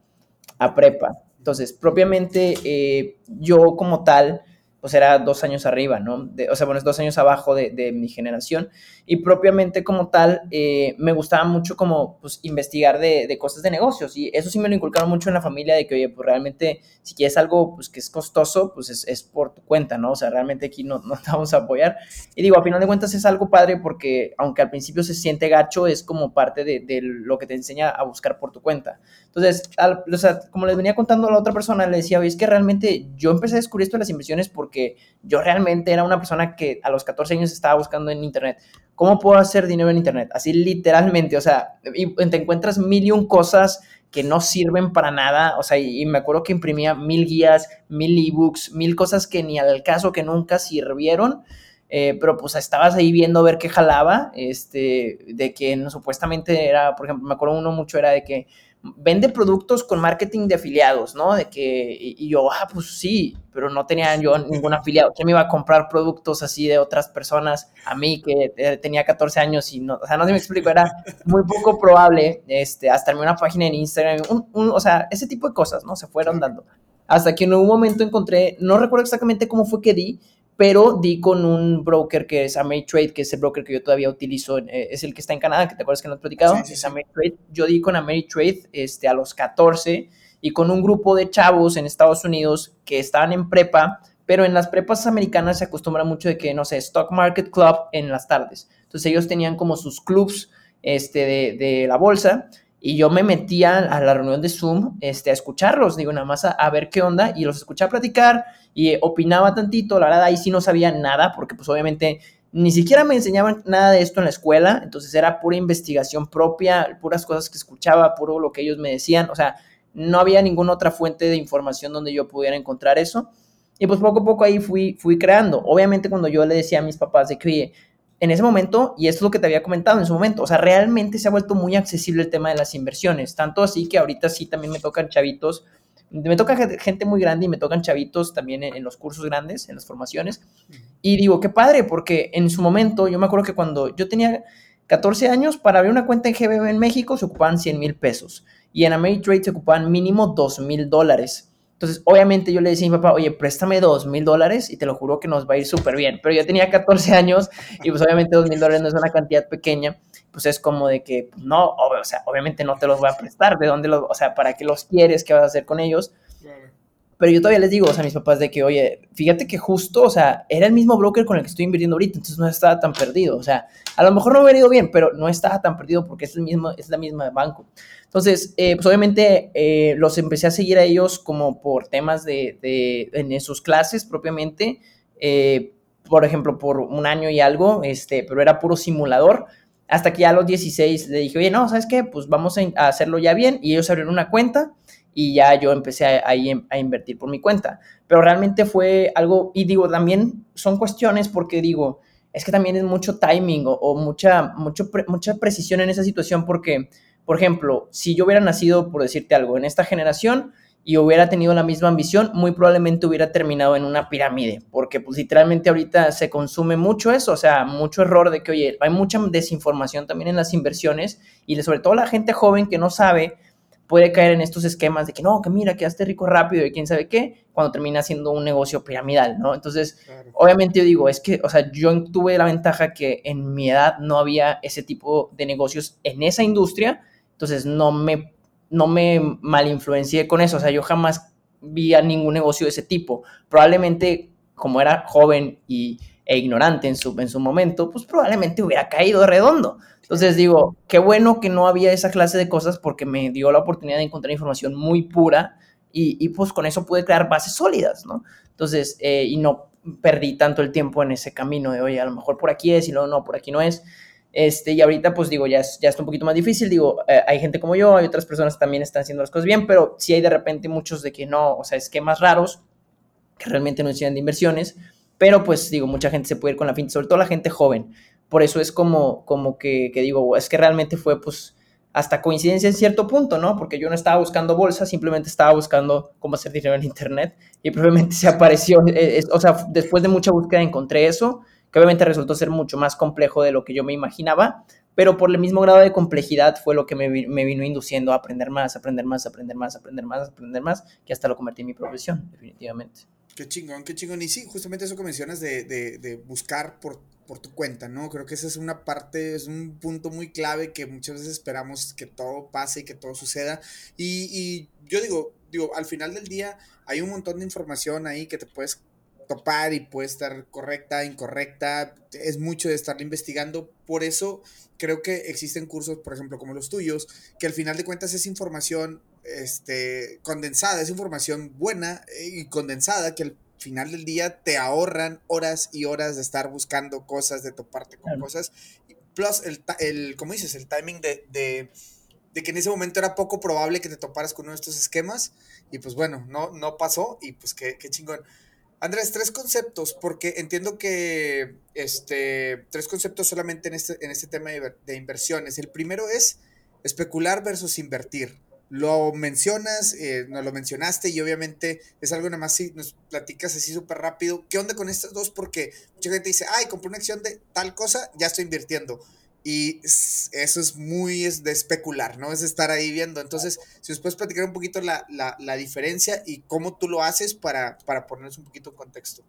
a, prepa. Entonces, propiamente eh, yo como tal, pues era dos años arriba, ¿no? o sea, bueno, es dos años abajo de, mi generación. Y propiamente como tal, eh, me gustaba mucho como, pues, investigar de, cosas de negocios. Y eso sí me lo inculcaron mucho en la familia, de que, oye, pues realmente, si quieres algo, pues, que es costoso, pues es, es por tu cuenta, ¿no? O sea, realmente aquí no, no, te vamos a apoyar. Y digo, a final de cuentas es algo padre porque, aunque al principio se siente gacho, es como parte de, de lo que te enseña a buscar por tu cuenta. Entonces, o sea, como les venía contando a la otra persona, le decía, oye, es que realmente yo empecé a descubrir esto de las inversiones porque yo realmente era una persona que a los 14 años estaba buscando en Internet. ¿Cómo puedo hacer dinero en Internet? Así literalmente, o sea, y te encuentras mil y un cosas que no sirven para nada, o sea, y, me acuerdo que imprimía mil guías, mil ebooks, mil cosas que ni al caso que nunca sirvieron, eh, pero pues estabas ahí viendo ver qué jalaba, este, de que supuestamente era, por ejemplo, me acuerdo uno mucho era de que vende productos con marketing de afiliados, ¿no? De que, y, yo, ah, pues sí, pero no tenía yo ningún afiliado. ¿Quién me iba a comprar productos así de otras personas a mí que eh, tenía 14 años y no, o sea, no se me explico, era muy poco probable, este, hasta una página en Instagram, o sea, ese tipo de cosas, ¿no? Se fueron dando. Hasta que en un momento encontré, no recuerdo exactamente cómo fue que di, pero di con un broker que es Ameritrade, que es el broker que yo todavía utilizo, eh, es el que está en Canadá, que te acuerdas que no he platicado, es Ameritrade. Yo di con Ameritrade este, a los 14 y con un grupo de chavos en Estados Unidos que estaban en prepa, pero en las prepas americanas se acostumbra mucho de que, no sé, Stock Market Club en las tardes. Entonces ellos tenían como sus clubs este, de, de la bolsa y yo me metía a la reunión de Zoom este, a escucharlos, digo, nada más a, ver qué onda, y los escuchaba platicar y opinaba tantito, la verdad ahí sí no sabía nada, porque pues obviamente ni siquiera me enseñaban nada de esto en la escuela, entonces era pura investigación propia, puras cosas que escuchaba, puro lo que ellos me decían, o sea, no había ninguna otra fuente de información donde yo pudiera encontrar eso. Y pues poco a poco ahí fui, fui creando. Obviamente cuando yo le decía a mis papás de que, en ese momento, y esto es lo que te había comentado en su momento, o sea, realmente se ha vuelto muy accesible el tema de las inversiones, tanto así que ahorita sí también me tocan chavitos, me toca gente muy grande y me tocan chavitos también en, los cursos grandes, en las formaciones, y digo, qué padre, porque en su momento, yo me acuerdo que cuando yo tenía 14 años, para abrir una cuenta en GBM en México se ocupaban 100 mil pesos, y en Ameritrade se ocupaban mínimo 2 mil dólares. Entonces, obviamente yo le decía a mi papá, oye, préstame dos mil dólares y te lo juro que nos va a ir súper bien. Pero yo tenía 14 años y pues obviamente dos mil dólares no es una cantidad pequeña. Pues es como de que, pues, no, o sea, obviamente no te los voy a prestar. ¿De dónde los, o sea, para qué los quieres? ¿Qué vas a hacer con ellos? Pero yo todavía les digo, o sea, a mis papás de que, oye, fíjate que justo, o sea, era el mismo broker con el que estoy invirtiendo ahorita, entonces no estaba tan perdido. O sea, a lo mejor no hubiera ido bien, pero no estaba tan perdido porque es el mismo, es la misma banco. Entonces, eh, pues obviamente eh, los empecé a seguir a ellos como por temas de, de en sus clases propiamente, eh, por ejemplo, por un año y algo, este, pero era puro simulador. Hasta que ya a los 16 le dije, oye, no, ¿sabes qué? Pues vamos a hacerlo ya bien. Y ellos abrieron una cuenta y ya yo empecé ahí a, a, invertir por mi cuenta. Pero realmente fue algo, y digo, también son cuestiones porque digo, es que también es mucho timing o, o mucha, mucho mucha precisión en esa situación porque por ejemplo, si yo hubiera nacido, por decirte algo, en esta generación y hubiera tenido la misma ambición, muy probablemente hubiera terminado en una pirámide, porque pues literalmente ahorita se consume mucho eso, o sea, mucho error de que, oye, hay mucha desinformación también en las inversiones y sobre todo la gente joven que no sabe puede caer en estos esquemas de que no, que mira, quedaste rico rápido y quién sabe qué, cuando termina siendo un negocio piramidal, ¿no? Entonces, obviamente yo digo, es que, o sea, yo tuve la ventaja que en mi edad no había ese tipo de negocios en esa industria, entonces no me, no me malinfluencié con eso, o sea, yo jamás vi a ningún negocio de ese tipo. Probablemente como era joven y, e ignorante en su, en su momento, pues probablemente hubiera caído redondo. Entonces digo, qué bueno que no había esa clase de cosas porque me dio la oportunidad de encontrar información muy pura y, pues con eso pude crear bases sólidas, ¿no? Entonces, eh, y no perdí tanto el tiempo en ese camino de, oye, a lo mejor por aquí es y luego no, por aquí no es. Este, y ahorita, pues digo, ya, ya está un poquito más difícil. Digo, eh, hay gente como yo, hay otras personas que también están haciendo las cosas bien, pero sí hay de repente muchos de que no, o sea, esquemas raros que realmente no enseñan de inversiones. Pero pues digo, mucha gente se puede ir con la finta, sobre todo la gente joven. Por eso es como, como que, digo, es que realmente fue pues hasta coincidencia en cierto punto, ¿no? Porque yo no estaba buscando bolsa, simplemente estaba buscando cómo hacer dinero en Internet y probablemente se apareció, eh, o sea, después de mucha búsqueda encontré eso, que obviamente resultó ser mucho más complejo de lo que yo me imaginaba, pero por el mismo grado de complejidad fue lo que me, me vino induciendo a aprender más, aprender más, aprender más, aprender más, aprender más, que hasta lo convertí en mi profesión, definitivamente. Qué chingón, qué chingón. Y sí, justamente eso que mencionas de, de buscar por por tu cuenta, ¿no? Creo que esa es una parte, es un punto muy clave que muchas veces esperamos que todo pase y que todo suceda. Y, yo digo, digo, al final del día hay un montón de información ahí que te puedes topar y puede estar correcta, incorrecta, es mucho de estarlo investigando, por eso creo que existen cursos, por ejemplo, como los tuyos, que al final de cuentas es información este, condensada, es información buena y condensada que al final del día te ahorran horas y horas de estar buscando cosas, de toparte con cosas. Plus, el, el, como dices, el timing de, de, de, que en ese momento era poco probable que te toparas con uno de estos esquemas. Y pues bueno, no, no pasó y pues qué, qué chingón. Andrés, tres conceptos, porque entiendo que este, tres conceptos solamente en este, en este tema de, de inversiones. El primero es especular versus invertir lo mencionas, eh, nos lo mencionaste y obviamente es algo nada más si nos platicas así súper rápido. ¿Qué onda con estas dos? Porque mucha gente dice, ay, compré una acción de tal cosa, ya estoy invirtiendo. Y eso es muy es de especular, ¿no? Es estar ahí viendo. Entonces, si nos puedes platicar un poquito la, la, la diferencia y cómo tú lo haces para, para ponernos un poquito en contexto.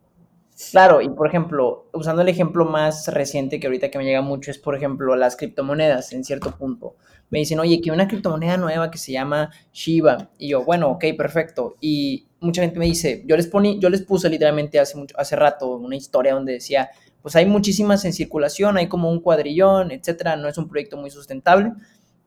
Claro, y por ejemplo, usando el ejemplo más reciente que ahorita que me llega mucho es, por ejemplo, las criptomonedas en cierto punto. Me dicen, oye, que una criptomoneda nueva que se llama Shiba. Y yo, bueno, ok, perfecto. Y mucha gente me dice, yo les, poní, yo les puse literalmente hace, mucho, hace rato una historia donde decía, pues hay muchísimas en circulación, hay como un cuadrillón, etcétera, no es un proyecto muy sustentable.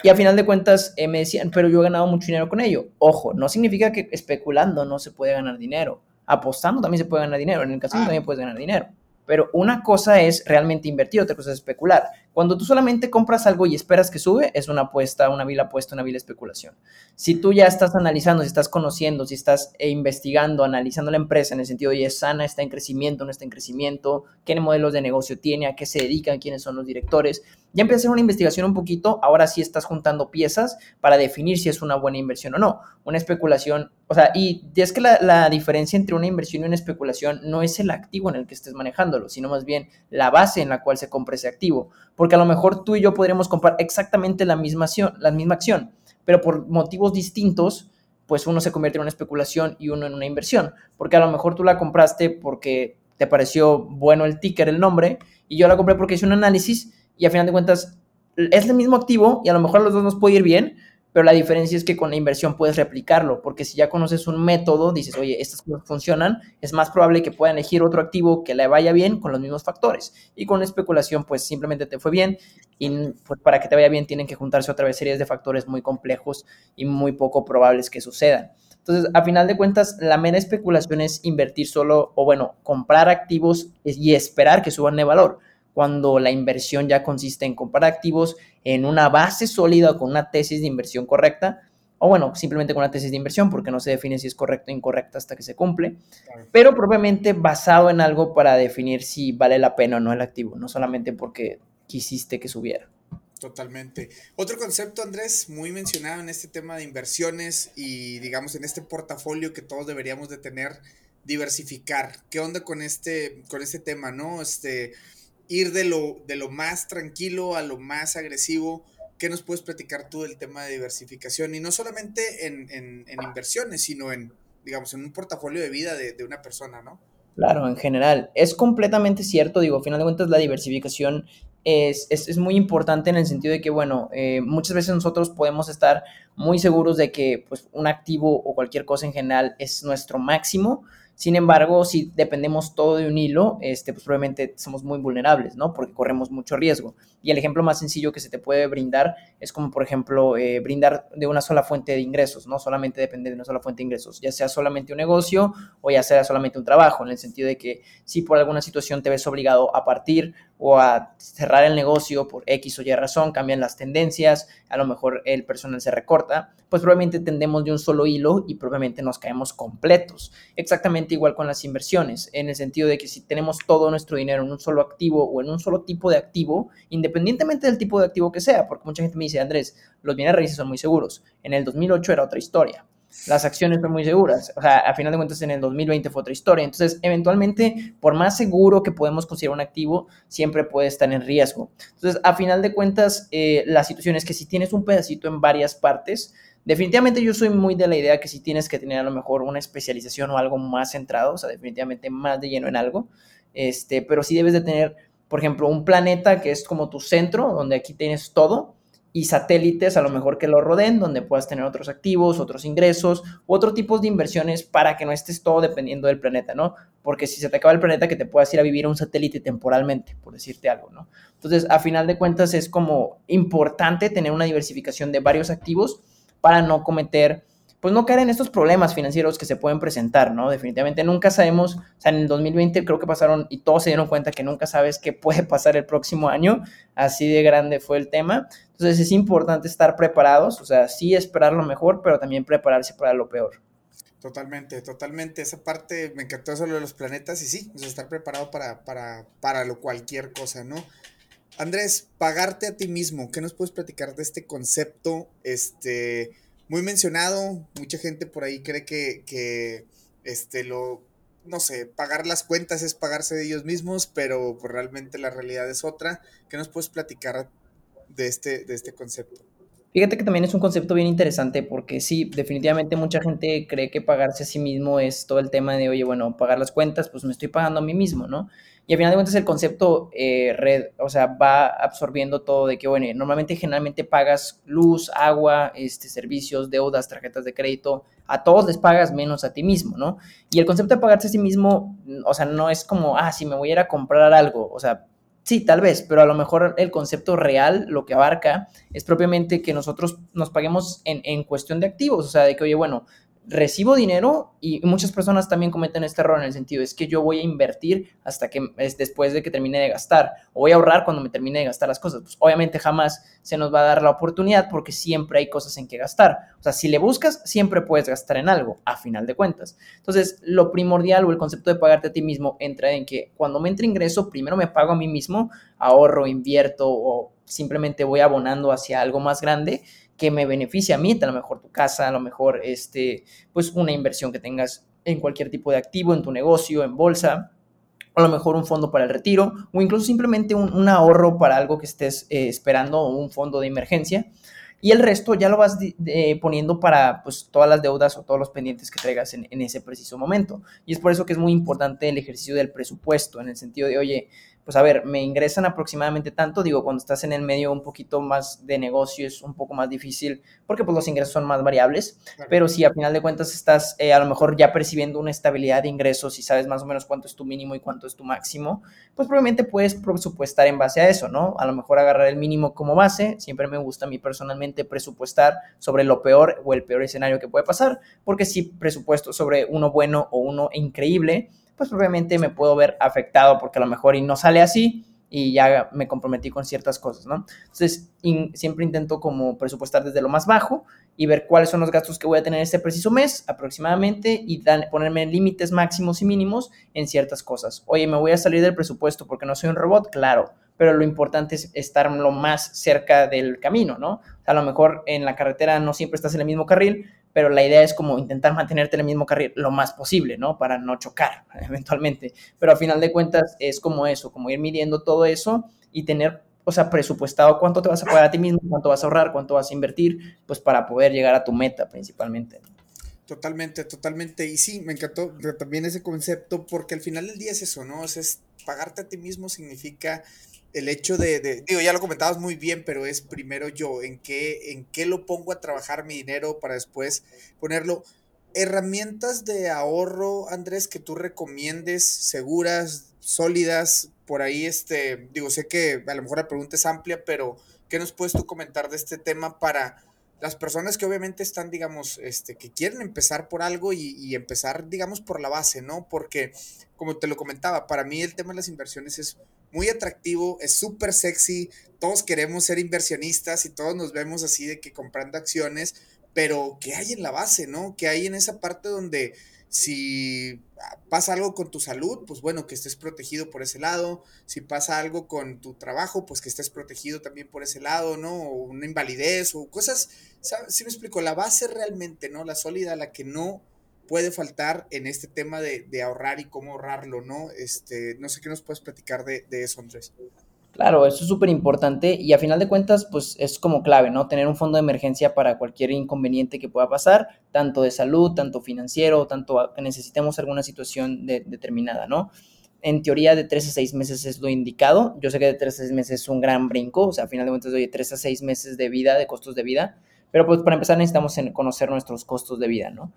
Y a final de cuentas eh, me decían, pero yo he ganado mucho dinero con ello. Ojo, no significa que especulando no se puede ganar dinero apostando también se puede ganar dinero, en el casino ah. también puedes ganar dinero. Pero una cosa es realmente invertir, otra cosa es especular. Cuando tú solamente compras algo y esperas que sube, es una apuesta, una vil apuesta, una vil especulación. Si tú ya estás analizando, si estás conociendo, si estás eh, investigando, analizando la empresa en el sentido de es sana, está en crecimiento, no está en crecimiento, qué modelos de negocio tiene, a qué se dedican, quiénes son los directores, ya empiezas a hacer una investigación un poquito, ahora sí estás juntando piezas para definir si es una buena inversión o no. Una especulación, o sea, y es que la, la diferencia entre una inversión y una especulación no es el activo en el que estés manejándolo, sino más bien la base en la cual se compra ese activo porque a lo mejor tú y yo podríamos comprar exactamente la misma acción, la misma acción, pero por motivos distintos, pues uno se convierte en una especulación y uno en una inversión, porque a lo mejor tú la compraste porque te pareció bueno el ticker, el nombre, y yo la compré porque hice un análisis y a final de cuentas es el mismo activo y a lo mejor a los dos nos puede ir bien, pero la diferencia es que con la inversión puedes replicarlo, porque si ya conoces un método, dices, oye, estas cosas funcionan, es más probable que puedan elegir otro activo que le vaya bien con los mismos factores. Y con la especulación, pues simplemente te fue bien y pues, para que te vaya bien tienen que juntarse otra vez series de factores muy complejos y muy poco probables que sucedan. Entonces, a final de cuentas, la mera especulación es invertir solo, o bueno, comprar activos y esperar que suban de valor cuando la inversión ya consiste en comprar activos en una base sólida con una tesis de inversión correcta, o bueno, simplemente con una tesis de inversión, porque no se define si es correcto o incorrecta hasta que se cumple, pero propiamente basado en algo para definir si vale la pena o no el activo, no solamente porque quisiste que subiera. Totalmente. Otro concepto, Andrés, muy mencionado en este tema de inversiones y digamos en este portafolio que todos deberíamos de tener, diversificar. ¿Qué onda con este, con este tema, no? Este, ir de lo, de lo más tranquilo a lo más agresivo. ¿Qué nos puedes platicar tú del tema de diversificación? Y no solamente en, en, inversiones, sino en, digamos, en un portafolio de vida de, una persona, ¿no? Claro, en general. Es completamente cierto, digo, a final de cuentas la diversificación es, es, es muy importante en el sentido de que, bueno, eh, muchas veces nosotros podemos estar muy seguros de que pues, un activo o cualquier cosa en general es nuestro máximo, sin embargo, si dependemos todo de un hilo, este, pues probablemente somos muy vulnerables, ¿no? Porque corremos mucho riesgo. Y el ejemplo más sencillo que se te puede brindar es como, por ejemplo, eh, brindar de una sola fuente de ingresos, ¿no? Solamente depende de una sola fuente de ingresos, ya sea solamente un negocio o ya sea solamente un trabajo, en el sentido de que si por alguna situación te ves obligado a partir o a cerrar el negocio por X o Y razón, cambian las tendencias, a lo mejor el personal se recorta, pues probablemente tendemos de un solo hilo y probablemente nos caemos completos. Exactamente igual con las inversiones, en el sentido de que si tenemos todo nuestro dinero en un solo activo o en un solo tipo de activo, independientemente del tipo de activo que sea, porque mucha gente me dice, Andrés, los bienes raíces son muy seguros. En el 2008 era otra historia las acciones son muy seguras. O sea, a final de cuentas en el 2020 fue otra historia. Entonces, eventualmente, por más seguro que podemos considerar un activo, siempre puede estar en riesgo. Entonces, a final de cuentas, eh, la situación es que si tienes un pedacito en varias partes, definitivamente yo soy muy de la idea que si tienes que tener a lo mejor una especialización o algo más centrado, o sea, definitivamente más de lleno en algo, este, pero sí debes de tener, por ejemplo, un planeta que es como tu centro, donde aquí tienes todo, y satélites a lo mejor que lo rodeen, donde puedas tener otros activos, otros ingresos, otro tipos de inversiones para que no estés todo dependiendo del planeta, ¿no? Porque si se te acaba el planeta, que te puedas ir a vivir a un satélite temporalmente, por decirte algo, ¿no? Entonces, a final de cuentas, es como importante tener una diversificación de varios activos para no cometer pues no caer en estos problemas financieros que se pueden presentar, ¿no? Definitivamente nunca sabemos, o sea, en el 2020 creo que pasaron y todos se dieron cuenta que nunca sabes qué puede pasar el próximo año, así de grande fue el tema. Entonces es importante estar preparados, o sea, sí esperar lo mejor, pero también prepararse para lo peor. Totalmente, totalmente. Esa parte me encantó eso de los planetas y sí, o sea, estar preparado para, para, para cualquier cosa, ¿no? Andrés, pagarte a ti mismo, ¿qué nos puedes platicar de este concepto? Este, muy mencionado, mucha gente por ahí cree que, que este, lo, no sé, pagar las cuentas es pagarse de ellos mismos, pero pues, realmente la realidad es otra. ¿Qué nos puedes platicar de este, de este concepto? Fíjate que también es un concepto bien interesante porque sí, definitivamente mucha gente cree que pagarse a sí mismo es todo el tema de, oye, bueno, pagar las cuentas, pues me estoy pagando a mí mismo, ¿no? Y al final de cuentas el concepto eh, red, o sea, va absorbiendo todo de que, bueno, normalmente generalmente pagas luz, agua, este, servicios, deudas, tarjetas de crédito, a todos les pagas menos a ti mismo, ¿no? Y el concepto de pagarse a sí mismo, o sea, no es como, ah, si me voy a ir a comprar algo, o sea, sí, tal vez, pero a lo mejor el concepto real, lo que abarca, es propiamente que nosotros nos paguemos en, en cuestión de activos, o sea, de que, oye, bueno, recibo dinero y muchas personas también cometen este error en el sentido es que yo voy a invertir hasta que es después de que termine de gastar o voy a ahorrar cuando me termine de gastar las cosas. Pues obviamente jamás se nos va a dar la oportunidad porque siempre hay cosas en que gastar. O sea, si le buscas, siempre puedes gastar en algo, a final de cuentas. Entonces, lo primordial o el concepto de pagarte a ti mismo entra en que cuando me entre ingreso, primero me pago a mí mismo, ahorro, invierto o simplemente voy abonando hacia algo más grande que me beneficie a mí, a lo mejor tu casa, a lo mejor este, pues una inversión que tengas en cualquier tipo de activo, en tu negocio, en bolsa, a lo mejor un fondo para el retiro o incluso simplemente un, ahorro para algo que estés eh, esperando o un fondo de emergencia. Y el resto ya lo vas poniendo para pues, todas las deudas o todos los pendientes que traigas en, en, ese preciso momento. Y es por eso que es muy importante el ejercicio del presupuesto, en el sentido de, oye, pues a ver, me ingresan aproximadamente tanto, digo, cuando estás en el medio un poquito más de negocio es un poco más difícil porque pues los ingresos son más variables, pero si a final de cuentas estás eh, a lo mejor ya percibiendo una estabilidad de ingresos y sabes más o menos cuánto es tu mínimo y cuánto es tu máximo, pues probablemente puedes presupuestar en base a eso, ¿no? A lo mejor agarrar el mínimo como base, siempre me gusta a mí personalmente presupuestar sobre lo peor o el peor escenario que puede pasar, porque si presupuesto sobre uno bueno o uno increíble, pues obviamente me puedo ver afectado porque a lo mejor y no sale así y ya me comprometí con ciertas cosas, ¿no? Entonces, siempre intento como presupuestar desde lo más bajo y ver cuáles son los gastos que voy a tener este preciso mes aproximadamente y ponerme límites máximos y mínimos en ciertas cosas. Oye, me voy a salir del presupuesto porque no soy un robot, claro, pero lo importante es estar lo más cerca del camino, ¿no? A lo mejor en la carretera no siempre estás en el mismo carril, pero la idea es como intentar mantenerte en el mismo carril lo más posible, ¿no? Para no chocar eventualmente. Pero a final de cuentas es como eso, como ir midiendo todo eso y tener, o sea, presupuestado cuánto te vas a pagar a ti mismo, cuánto vas a ahorrar, cuánto vas a invertir, pues para poder llegar a tu meta principalmente. Totalmente, totalmente. Y sí, me encantó también ese concepto porque al final del día es eso, ¿no? Es pagarte a ti mismo significa el hecho de, digo, ya lo comentabas muy bien, pero es primero yo, en qué, en qué lo pongo a trabajar mi dinero para después ponerlo. Herramientas de ahorro, Andrés, que tú recomiendes, seguras, sólidas, por ahí, este, digo, sé que a lo mejor la pregunta es amplia, pero ¿qué nos puedes tú comentar de este tema para las personas que obviamente están, digamos, este, que quieren empezar por algo y, y empezar, digamos, por la base, ¿no? Porque, como te lo comentaba, para mí el tema de las inversiones es muy atractivo, es súper sexy, todos queremos ser inversionistas y todos nos vemos así de que comprando acciones, pero ¿qué hay en la base, no? ¿Qué hay en esa parte donde si pasa algo con tu salud, pues bueno, que estés protegido por ese lado. Si pasa algo con tu trabajo, pues que estés protegido también por ese lado, ¿no? O una invalidez o cosas, si me explico, la base realmente, ¿no? La sólida, la que no puede faltar en este tema de, ahorrar y cómo ahorrarlo, ¿no? Este, no sé qué nos puedes platicar de, de eso, Andrés. Claro, eso es súper importante y a final de cuentas, pues es como clave, ¿no? Tener un fondo de emergencia para cualquier inconveniente que pueda pasar, tanto de salud, tanto financiero, tanto que necesitemos alguna situación determinada, ¿no? En teoría de 3 a 6 meses es lo indicado. Yo sé que de 3 a 6 meses es un gran brinco, o sea, a final de cuentas, oye, 3 a 6 meses de vida, de costos de vida, pero pues para empezar necesitamos conocer nuestros costos de vida, ¿no?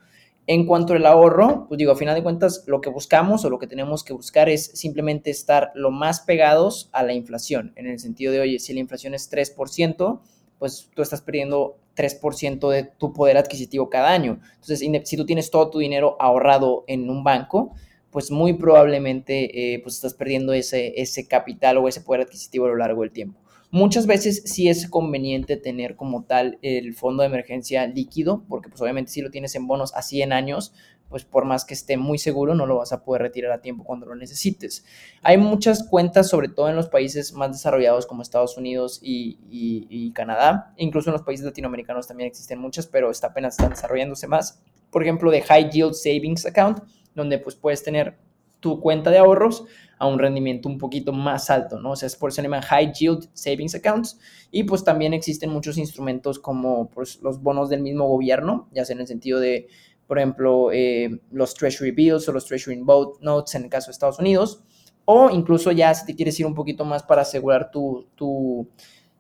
En cuanto al ahorro, pues digo, a final de cuentas, lo que buscamos o lo que tenemos que buscar es simplemente estar lo más pegados a la inflación, en el sentido de, oye, si la inflación es 3%, pues tú estás perdiendo 3% de tu poder adquisitivo cada año. Entonces, si tú tienes todo tu dinero ahorrado en un banco, pues muy probablemente eh, pues estás perdiendo ese, ese capital o ese poder adquisitivo a lo largo del tiempo. Muchas veces sí es conveniente tener como tal el fondo de emergencia líquido, porque pues obviamente si lo tienes en bonos a 100 años, pues por más que esté muy seguro, no lo vas a poder retirar a tiempo cuando lo necesites. Hay muchas cuentas, sobre todo en los países más desarrollados como Estados Unidos y, Canadá, incluso en los países latinoamericanos también existen muchas, pero está apenas están desarrollándose más. Por ejemplo, de High Yield Savings Account, donde pues puedes tener tu cuenta de ahorros a un rendimiento un poquito más alto, ¿no? O sea, es por eso se llaman High Yield Savings Accounts. Y pues también existen muchos instrumentos como pues, los bonos del mismo gobierno, ya sea en el sentido de, por ejemplo, eh, los Treasury Bills o los Treasury Notes en el caso de Estados Unidos. O incluso ya si te quieres ir un poquito más para asegurar tu, tu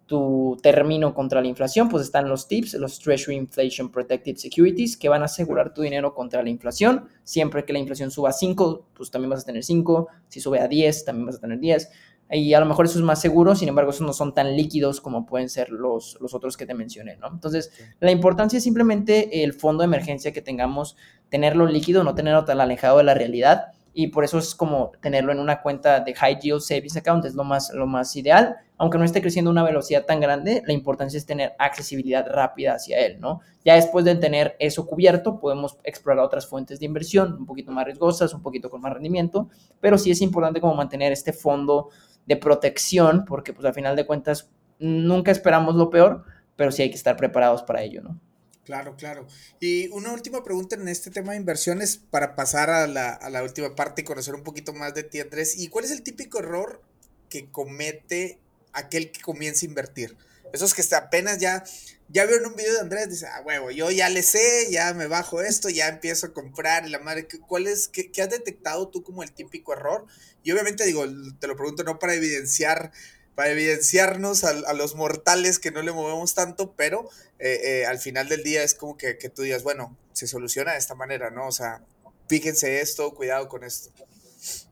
tu término contra la inflación, pues están los TIPS, los Treasury Inflation Protected Securities, que van a asegurar tu dinero contra la inflación. Siempre que la inflación suba a 5, pues también vas a tener 5. Si sube a 10, también vas a tener 10. Y a lo mejor eso es más seguro, sin embargo, esos no son tan líquidos como pueden ser los, los otros que te mencioné, ¿no? Entonces, la importancia es simplemente el fondo de emergencia que tengamos, tenerlo líquido, no tenerlo tan alejado de la realidad y por eso es como tenerlo en una cuenta de High Yield Savings Account, es lo más, lo más ideal. Aunque no esté creciendo a una velocidad tan grande, la importancia es tener accesibilidad rápida hacia él, ¿no? Ya después de tener eso cubierto, podemos explorar otras fuentes de inversión, un poquito más riesgosas, un poquito con más rendimiento, pero sí es importante como mantener este fondo de protección, porque pues al final de cuentas nunca esperamos lo peor, pero sí hay que estar preparados para ello, ¿no? Claro, claro. Y una última pregunta en este tema de inversiones para pasar a la, última parte y conocer un poquito más de ti, Andrés. ¿Y cuál es el típico error que comete aquel que comienza a invertir? Esos que apenas ya, ya veo en un video de Andrés, dice, ah, huevo, yo ya le sé, ya me bajo esto, ya empiezo a comprar, la madre, ¿cuál es, qué, qué has detectado tú como el típico error? Y obviamente digo, te lo pregunto no para evidenciar para evidenciarnos a, los mortales que no le movemos tanto, pero eh, eh, al final del día es como que, tú digas, bueno, se soluciona de esta manera, ¿no? O sea, píquense esto, cuidado con esto.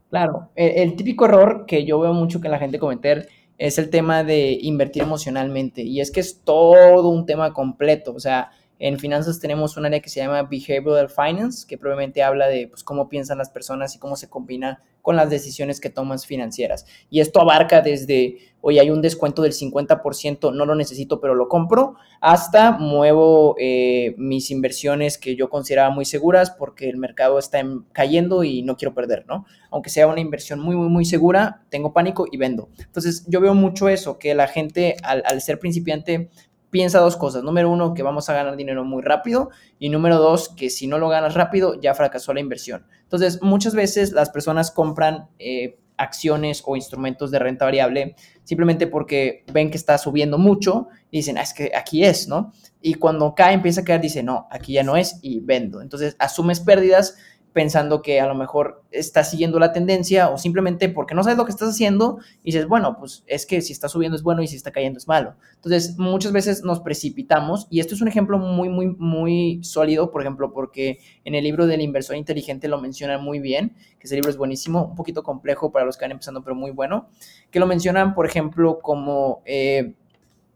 Claro, el, típico error que yo veo mucho que la gente cometer es el tema de invertir emocionalmente, y es que es todo un tema completo, o sea, en finanzas tenemos un área que se llama Behavioral Finance, que probablemente habla de pues, cómo piensan las personas y cómo se combina con las decisiones que tomas financieras. Y esto abarca desde, hoy hay un descuento del 50%, no lo necesito, pero lo compro, hasta muevo eh, mis inversiones que yo consideraba muy seguras porque el mercado está cayendo y no quiero perder, ¿no? Aunque sea una inversión muy, muy, muy segura, tengo pánico y vendo. Entonces, yo veo mucho eso, que la gente al, al ser principiante piensa dos cosas. Número uno, que vamos a ganar dinero muy rápido. Y número dos, que si no lo ganas rápido, ya fracasó la inversión. Entonces, muchas veces las personas compran eh, acciones o instrumentos de renta variable simplemente porque ven que está subiendo mucho y dicen, ah, es que aquí es, ¿no? Y cuando cae, empieza a caer, dice, no, aquí ya no es y vendo. Entonces, asumes pérdidas pensando que a lo mejor estás siguiendo la tendencia o simplemente porque no sabes lo que estás haciendo y dices, bueno, pues es que si está subiendo es bueno y si está cayendo es malo. Entonces, muchas veces nos precipitamos y esto es un ejemplo muy, muy, muy sólido, por ejemplo, porque en el libro del inversor inteligente lo menciona muy bien, que ese libro es buenísimo, un poquito complejo para los que van empezando, pero muy bueno, que lo mencionan, por ejemplo, como, eh,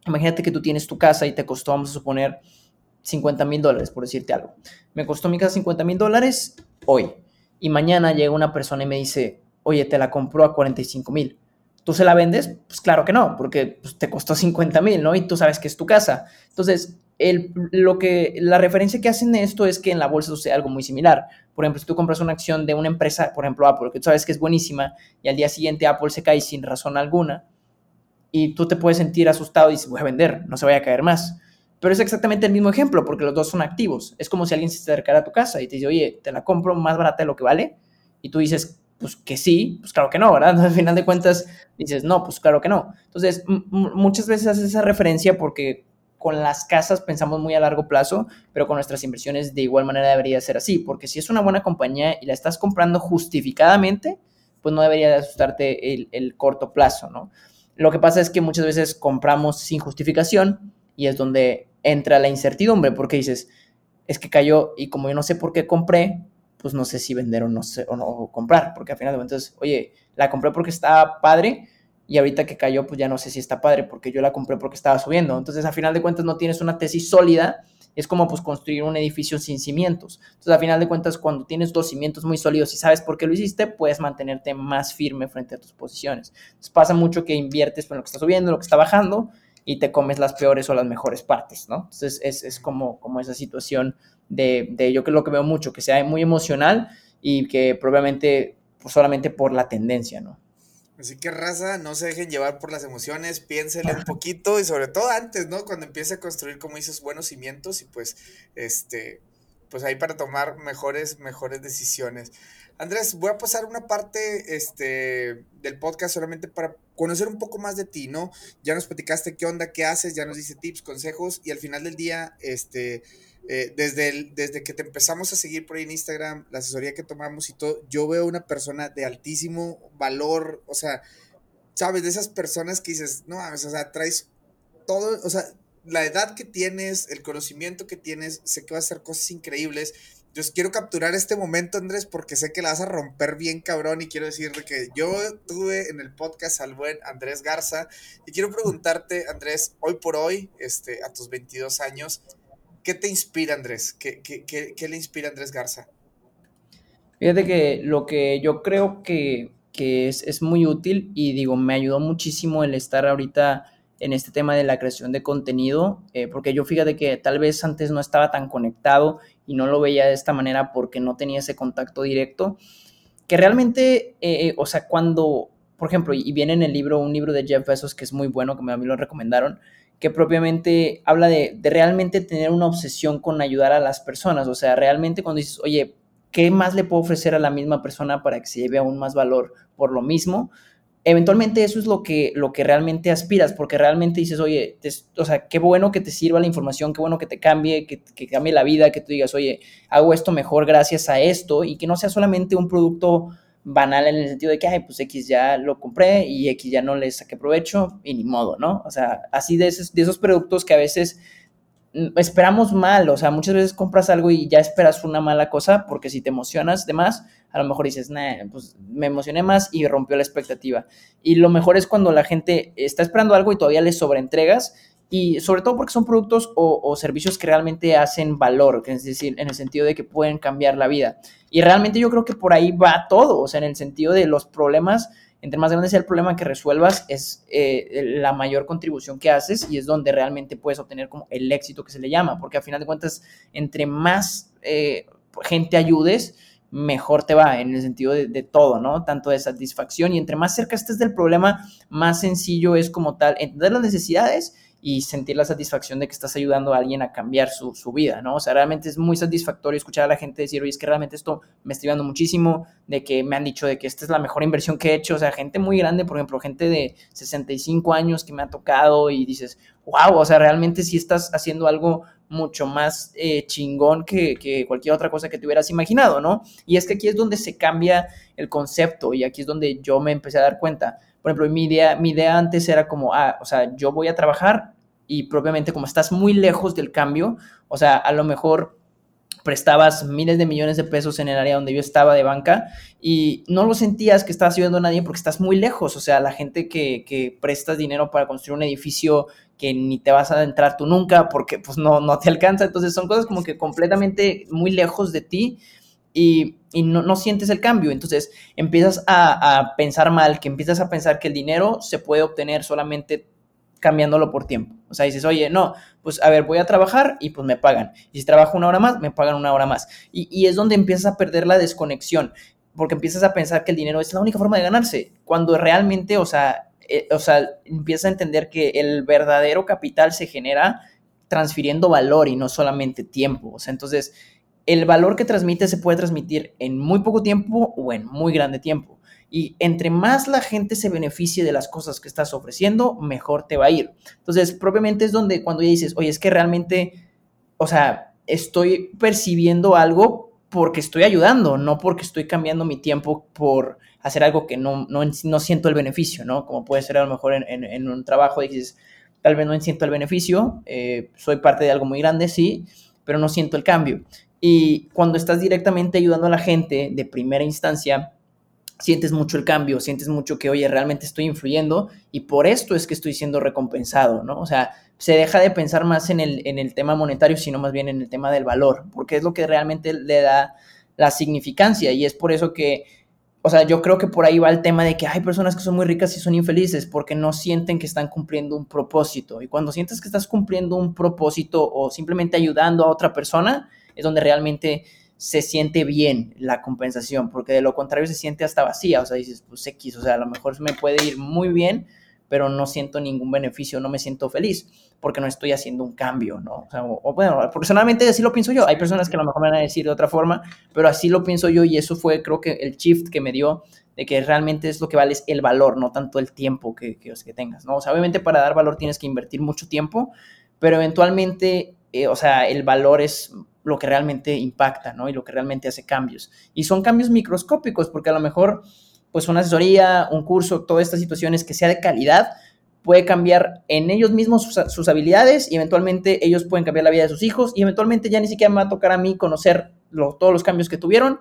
imagínate que tú tienes tu casa y te costó, vamos a suponer, 50 mil dólares, por decirte algo. Me costó mi casa 50 mil dólares hoy. Y mañana llega una persona y me dice, oye, te la compró a 45 mil. ¿Tú se la vendes? Pues claro que no, porque pues, te costó 50 mil, ¿no? Y tú sabes que es tu casa. Entonces, el, lo que, la referencia que hacen de esto es que en la bolsa sucede algo muy similar. Por ejemplo, si tú compras una acción de una empresa, por ejemplo Apple, que tú sabes que es buenísima, y al día siguiente Apple se cae sin razón alguna, y tú te puedes sentir asustado y dices, voy a vender, no se vaya a caer más. Pero es exactamente el mismo ejemplo, porque los dos son activos. Es como si alguien se acercara a tu casa y te dice, oye, te la compro más barata de lo que vale, y tú dices, pues que sí, pues claro que no, ¿verdad? Al final de cuentas dices, no, pues claro que no. Entonces, muchas veces haces esa referencia porque con las casas pensamos muy a largo plazo, pero con nuestras inversiones de igual manera debería ser así, porque si es una buena compañía y la estás comprando justificadamente, pues no debería de asustarte el, el corto plazo, ¿no? Lo que pasa es que muchas veces compramos sin justificación y es donde entra la incertidumbre, porque dices, es que cayó y como yo no sé por qué compré, pues no sé si vender o no, sé, o no comprar, porque al final de cuentas, oye, la compré porque estaba padre y ahorita que cayó, pues ya no sé si está padre, porque yo la compré porque estaba subiendo. Entonces, a final de cuentas, no tienes una tesis sólida, es como pues construir un edificio sin cimientos. Entonces, a final de cuentas, cuando tienes dos cimientos muy sólidos y sabes por qué lo hiciste, puedes mantenerte más firme frente a tus posiciones. Entonces, pasa mucho que inviertes en lo que está subiendo, lo que está bajando, y te comes las peores o las mejores partes, ¿no? Entonces, es, es como, como esa situación de, de, yo que lo que veo mucho, que sea muy emocional y que probablemente pues, solamente por la tendencia, ¿no? Así que raza, no se dejen llevar por las emociones, piénsenle un poquito y sobre todo antes, ¿no? Cuando empiece a construir, como dices, buenos cimientos y pues, este, pues ahí para tomar mejores, mejores decisiones. Andrés, voy a pasar una parte este, del podcast solamente para conocer un poco más de ti, ¿no? Ya nos platicaste qué onda, qué haces, ya nos dice tips, consejos y al final del día, este, eh, desde, desde que te empezamos a seguir por ahí en Instagram, la asesoría que tomamos y todo, yo veo una persona de altísimo valor, o sea, sabes, de esas personas que dices, no o sea, traes todo, o sea, la edad que tienes, el conocimiento que tienes, sé que vas a hacer cosas increíbles. Yo quiero capturar este momento, Andrés, porque sé que la vas a romper bien cabrón y quiero decirte que yo tuve en el podcast al buen Andrés Garza y quiero preguntarte, Andrés, hoy por hoy, este, a tus 22 años, ¿Qué te inspira, Andrés? ¿Qué, le inspira a Andrés Garza? Fíjate que lo que yo creo que, es, muy útil y digo, me ayudó muchísimo el estar ahorita en este tema de la creación de contenido, eh, porque yo fíjate que tal vez antes no estaba tan conectado y no lo veía de esta manera porque no tenía ese contacto directo, que realmente, eh, o sea, cuando, por ejemplo, y viene en el libro, un libro de Jeff Bezos que es muy bueno, que a mí lo recomendaron, que propiamente habla de, realmente tener una obsesión con ayudar a las personas. O sea, realmente cuando dices, oye, ¿qué más le puedo ofrecer a la misma persona para que se lleve aún más valor por lo mismo? Eventualmente eso es lo que, lo que realmente aspiras, porque realmente dices, oye, o sea, qué bueno que te sirva la información, qué bueno que te cambie, que, que cambie la vida, que tú digas, oye, hago esto mejor gracias a esto y que no sea solamente un producto banal en el sentido de que, ay, pues X ya lo compré y X ya no le saqué provecho y ni modo, ¿no? O sea, así de esos, de esos productos que a veces esperamos mal, o sea, muchas veces compras algo y ya esperas una mala cosa porque si te emocionas de más, a lo mejor dices, nah, pues me emocioné más y rompió la expectativa. Y lo mejor es cuando la gente está esperando algo y todavía le sobreentregas y sobre todo porque son productos o, servicios que realmente hacen valor, es decir, en el sentido de que pueden cambiar la vida. Y realmente yo creo que por ahí va todo, o sea, en el sentido de los problemas, entre más grande sea el problema que resuelvas, es eh, la mayor contribución que haces y es donde realmente puedes obtener como el éxito que se le llama, porque a final de cuentas, entre más eh, gente ayudes, mejor te va en el sentido de, de, todo, ¿no? Tanto de satisfacción y entre más cerca estés del problema, más sencillo es como tal entender las necesidades y sentir la satisfacción de que estás ayudando a alguien a cambiar su, vida, ¿no? O sea, realmente es muy satisfactorio escuchar a la gente decir, oye, es que realmente esto me está ayudando muchísimo, de que me han dicho de que esta es la mejor inversión que he hecho, o sea, gente muy grande, por ejemplo, gente de 65 años que me ha tocado y dices, wow, o sea, realmente sí estás haciendo algo mucho más eh, chingón que, que, cualquier otra cosa que te hubieras imaginado, ¿no? Y es que aquí es donde se cambia el concepto y aquí es donde yo me empecé a dar cuenta por ejemplo, mi idea, mi idea antes era como, ah, o sea, yo voy a trabajar y propiamente como estás muy lejos del cambio, o sea, a lo mejor prestabas miles de millones de pesos en el área donde yo estaba de banca y no lo sentías que estabas ayudando a nadie porque estás muy lejos, o sea, la gente que, que prestas dinero para construir un edificio que ni te vas a entrar tú nunca porque pues no, no te alcanza, entonces son cosas como que completamente muy lejos de ti, y, no, sientes el cambio. Entonces empiezas a, pensar mal, que empiezas a pensar que el dinero se puede obtener solamente cambiándolo por tiempo. O sea, dices, oye, no, pues a ver, voy a trabajar y pues me pagan. Y si trabajo una hora más, me pagan una hora más. Y, y es donde empiezas a perder la desconexión, porque empiezas a pensar que el dinero es la única forma de ganarse, cuando realmente, o sea, eh, o sea, empiezas a entender que el verdadero capital se genera transfiriendo valor y no solamente tiempo. O sea, entonces, el valor que transmite se puede transmitir en muy poco tiempo o en muy grande tiempo. Y entre más la gente se beneficie de las cosas que estás ofreciendo, mejor te va a ir. Entonces, propiamente es donde cuando ya dices, oye, es que realmente, o sea, estoy percibiendo algo porque estoy ayudando, no porque estoy cambiando mi tiempo por hacer algo que no, no, no siento el beneficio, ¿no? Como puede ser a lo mejor en, en, en un trabajo dices, tal vez no siento el beneficio, eh, soy parte de algo muy grande, sí, pero no siento el cambio. Y cuando estás directamente ayudando a la gente de primera instancia, sientes mucho el cambio, sientes mucho que, oye, realmente estoy influyendo y por esto es que estoy siendo recompensado, ¿no? O sea, se deja de pensar más en el, en el tema monetario, sino más bien en el tema del valor, porque es lo que realmente le da la significancia y es por eso que o sea, yo creo que por ahí va el tema de que hay personas que son muy ricas y son infelices porque no sienten que están cumpliendo un propósito. Y cuando sientes que estás cumpliendo un propósito o simplemente ayudando a otra persona, es donde realmente se siente bien la compensación, porque de lo contrario se siente hasta vacía. O sea, dices, pues X, o sea, a lo mejor me puede ir muy bien, pero no siento ningún beneficio, no me siento feliz, porque no estoy haciendo un cambio, ¿no? O, sea, o, bueno, personalmente así lo pienso yo. Hay personas que a lo mejor me van a decir de otra forma, pero así lo pienso yo y eso fue, creo que el shift que me dio de que realmente es lo que vale es el valor, no tanto el tiempo que, que, que tengas, ¿no? O sea, obviamente para dar valor tienes que invertir mucho tiempo, pero eventualmente, eh, o sea, el valor es lo que realmente impacta, ¿no? Y lo que realmente hace cambios. Y son cambios microscópicos, porque a lo mejor pues una asesoría, un curso, todas estas situaciones que sea de calidad, puede cambiar en ellos mismos sus, habilidades y eventualmente ellos pueden cambiar la vida de sus hijos y eventualmente ya ni siquiera me va a tocar a mí conocer todos los cambios que tuvieron,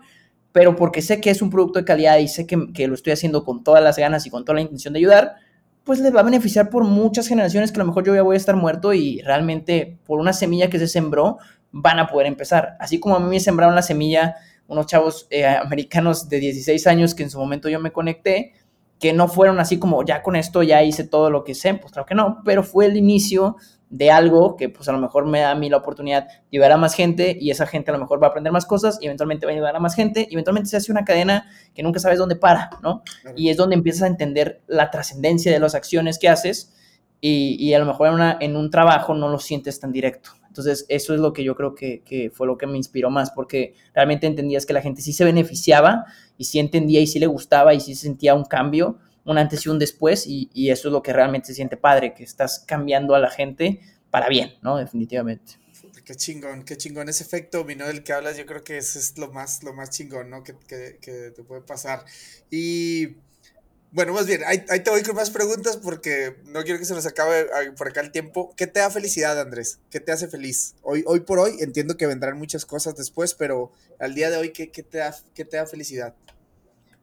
pero porque sé que es un producto de calidad y sé que, que, lo estoy haciendo con todas las ganas y con toda la intención de ayudar, pues les va a beneficiar por muchas generaciones que a lo mejor yo ya voy a estar muerto y realmente por una semilla que se sembró van a poder empezar. Así como a mí me sembraron la semilla unos chavos eh, americanos de 16 años que en su momento yo me conecté, que no fueron así como ya con esto ya hice todo lo que sé, pues claro que no, pero fue el inicio de algo que pues a lo mejor me da a mí la oportunidad de ayudar a más gente y esa gente a lo mejor va a aprender más cosas y eventualmente va a ayudar a más gente y eventualmente se hace una cadena que nunca sabes dónde para, ¿no? Y es donde empiezas a entender la trascendencia de las acciones que haces y, y a lo mejor en, una, en un trabajo no lo sientes tan directo. Entonces, eso es lo que yo creo que, que, fue lo que me inspiró más, porque realmente entendías que la gente sí se beneficiaba y sí entendía y sí le gustaba y sí sentía un cambio, un antes y un después, y, y eso es lo que realmente se siente padre, que estás cambiando a la gente para bien, ¿no? Definitivamente. Qué chingón, qué chingón ese efecto dominó del que hablas, yo creo que ese es lo más, lo más chingón, ¿no? Que, que, que te puede pasar. Y bueno, más bien, ahí, ahí, te voy con más preguntas porque no quiero que se nos acabe por acá el tiempo. ¿Qué te da felicidad, Andrés? ¿Qué te hace feliz? Hoy, hoy por hoy entiendo que vendrán muchas cosas después, pero al día de hoy, ¿qué, qué te, da, qué te da felicidad?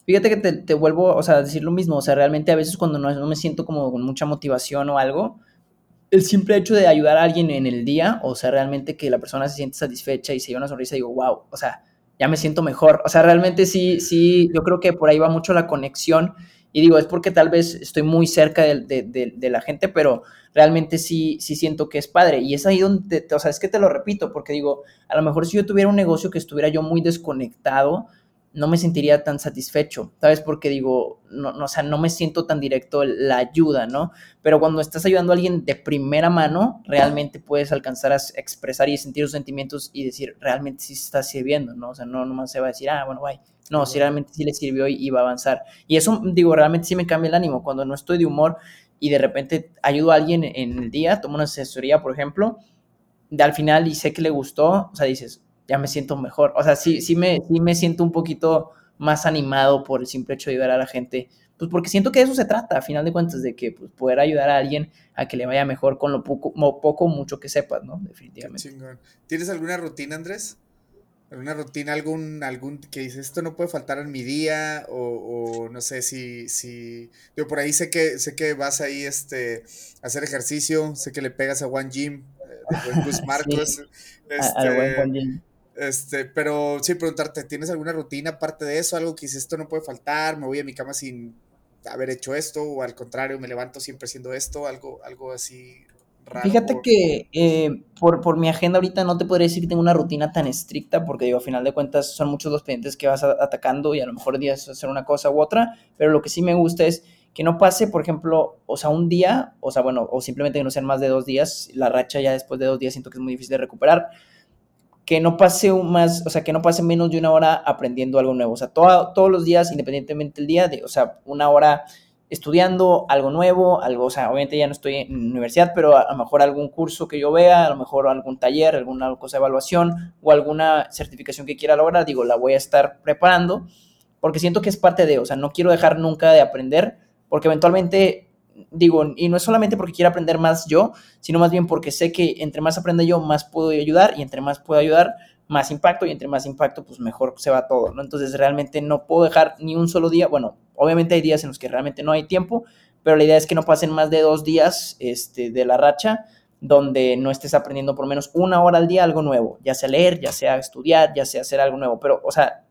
Fíjate que te, te, vuelvo o sea, a decir lo mismo. O sea, realmente a veces cuando no, no me siento como con mucha motivación o algo, el simple hecho de ayudar a alguien en el día, o sea, realmente que la persona se siente satisfecha y se lleva una sonrisa y digo, wow, o sea, ya me siento mejor. O sea, realmente sí, sí, yo creo que por ahí va mucho la conexión y digo, es porque tal vez estoy muy cerca de, de, de, la gente, pero realmente sí, sí siento que es padre. Y es ahí donde, te, o sea, es que te lo repito, porque digo, a lo mejor si yo tuviera un negocio que estuviera yo muy desconectado, no me sentiría tan satisfecho, ¿sabes? Porque digo, no, no, o sea, no me siento tan directo la ayuda, ¿no? Pero cuando estás ayudando a alguien de primera mano, realmente puedes alcanzar a expresar y sentir los sentimientos y decir, realmente sí está sirviendo, ¿no? O sea, no nomás se va a decir, ah, bueno, bye. No, si realmente sí le sirvió y, y, va a avanzar. Y eso, digo, realmente sí me cambia el ánimo. Cuando no estoy de humor y de repente ayudo a alguien en el día, tomo una asesoría, por ejemplo, de al final y sé que le gustó, o sea, dices, ya me siento mejor. O sea, sí, sí, me, sí me siento un poquito más animado por el simple hecho de ayudar a la gente. Pues porque siento que de eso se trata, a final de cuentas, de que pues, poder ayudar a alguien a que le vaya mejor con lo poco, poco mucho que sepas, ¿no? Definitivamente. ¿Tienes alguna rutina, Andrés? ¿Alguna rutina, algún, algún que dice esto no puede faltar en mi día? O, o, no sé si, si. Yo por ahí sé que sé que vas ahí este, a hacer ejercicio, sé que le pegas a One Gym, eh, de Marcos. sí, este, a, a buen One Gym. Este, pero sí, preguntarte, ¿tienes alguna rutina aparte de eso? Algo que dices, esto no puede faltar, me voy a mi cama sin haber hecho esto, o al contrario, me levanto siempre haciendo esto, algo, algo así Fíjate que eh, por, por, mi agenda ahorita no te podría decir que tengo una rutina tan estricta, porque digo, a final de cuentas son muchos los pendientes que vas atacando y a lo mejor días hacer una cosa u otra, pero lo que sí me gusta es que no pase, por ejemplo, o sea, un día, o sea, bueno, o simplemente que no sean más de dos días, la racha ya después de dos días siento que es muy difícil de recuperar, que no pase más, o sea, que no pase menos de una hora aprendiendo algo nuevo, o sea, todos los días, independientemente del día, de, o sea, una hora estudiando algo nuevo, algo, o sea, obviamente ya no estoy en universidad, pero a, lo mejor algún curso que yo vea, a lo mejor algún taller, alguna cosa de evaluación o alguna certificación que quiera lograr, digo, la voy a estar preparando porque siento que es parte de, o sea, no quiero dejar nunca de aprender, porque eventualmente, digo, y no es solamente porque quiera aprender más yo, sino más bien porque sé que entre más aprenda yo, más puedo ayudar y entre más puedo ayudar, más impacto y entre más impacto, pues mejor se va todo, ¿no? Entonces realmente no puedo dejar ni un solo día, bueno, obviamente hay días en los que realmente no hay tiempo, pero la idea es que no pasen más de dos días este, de la racha donde no estés aprendiendo por menos una hora al día algo nuevo, ya sea leer, ya sea estudiar, ya sea hacer algo nuevo, pero, o sea,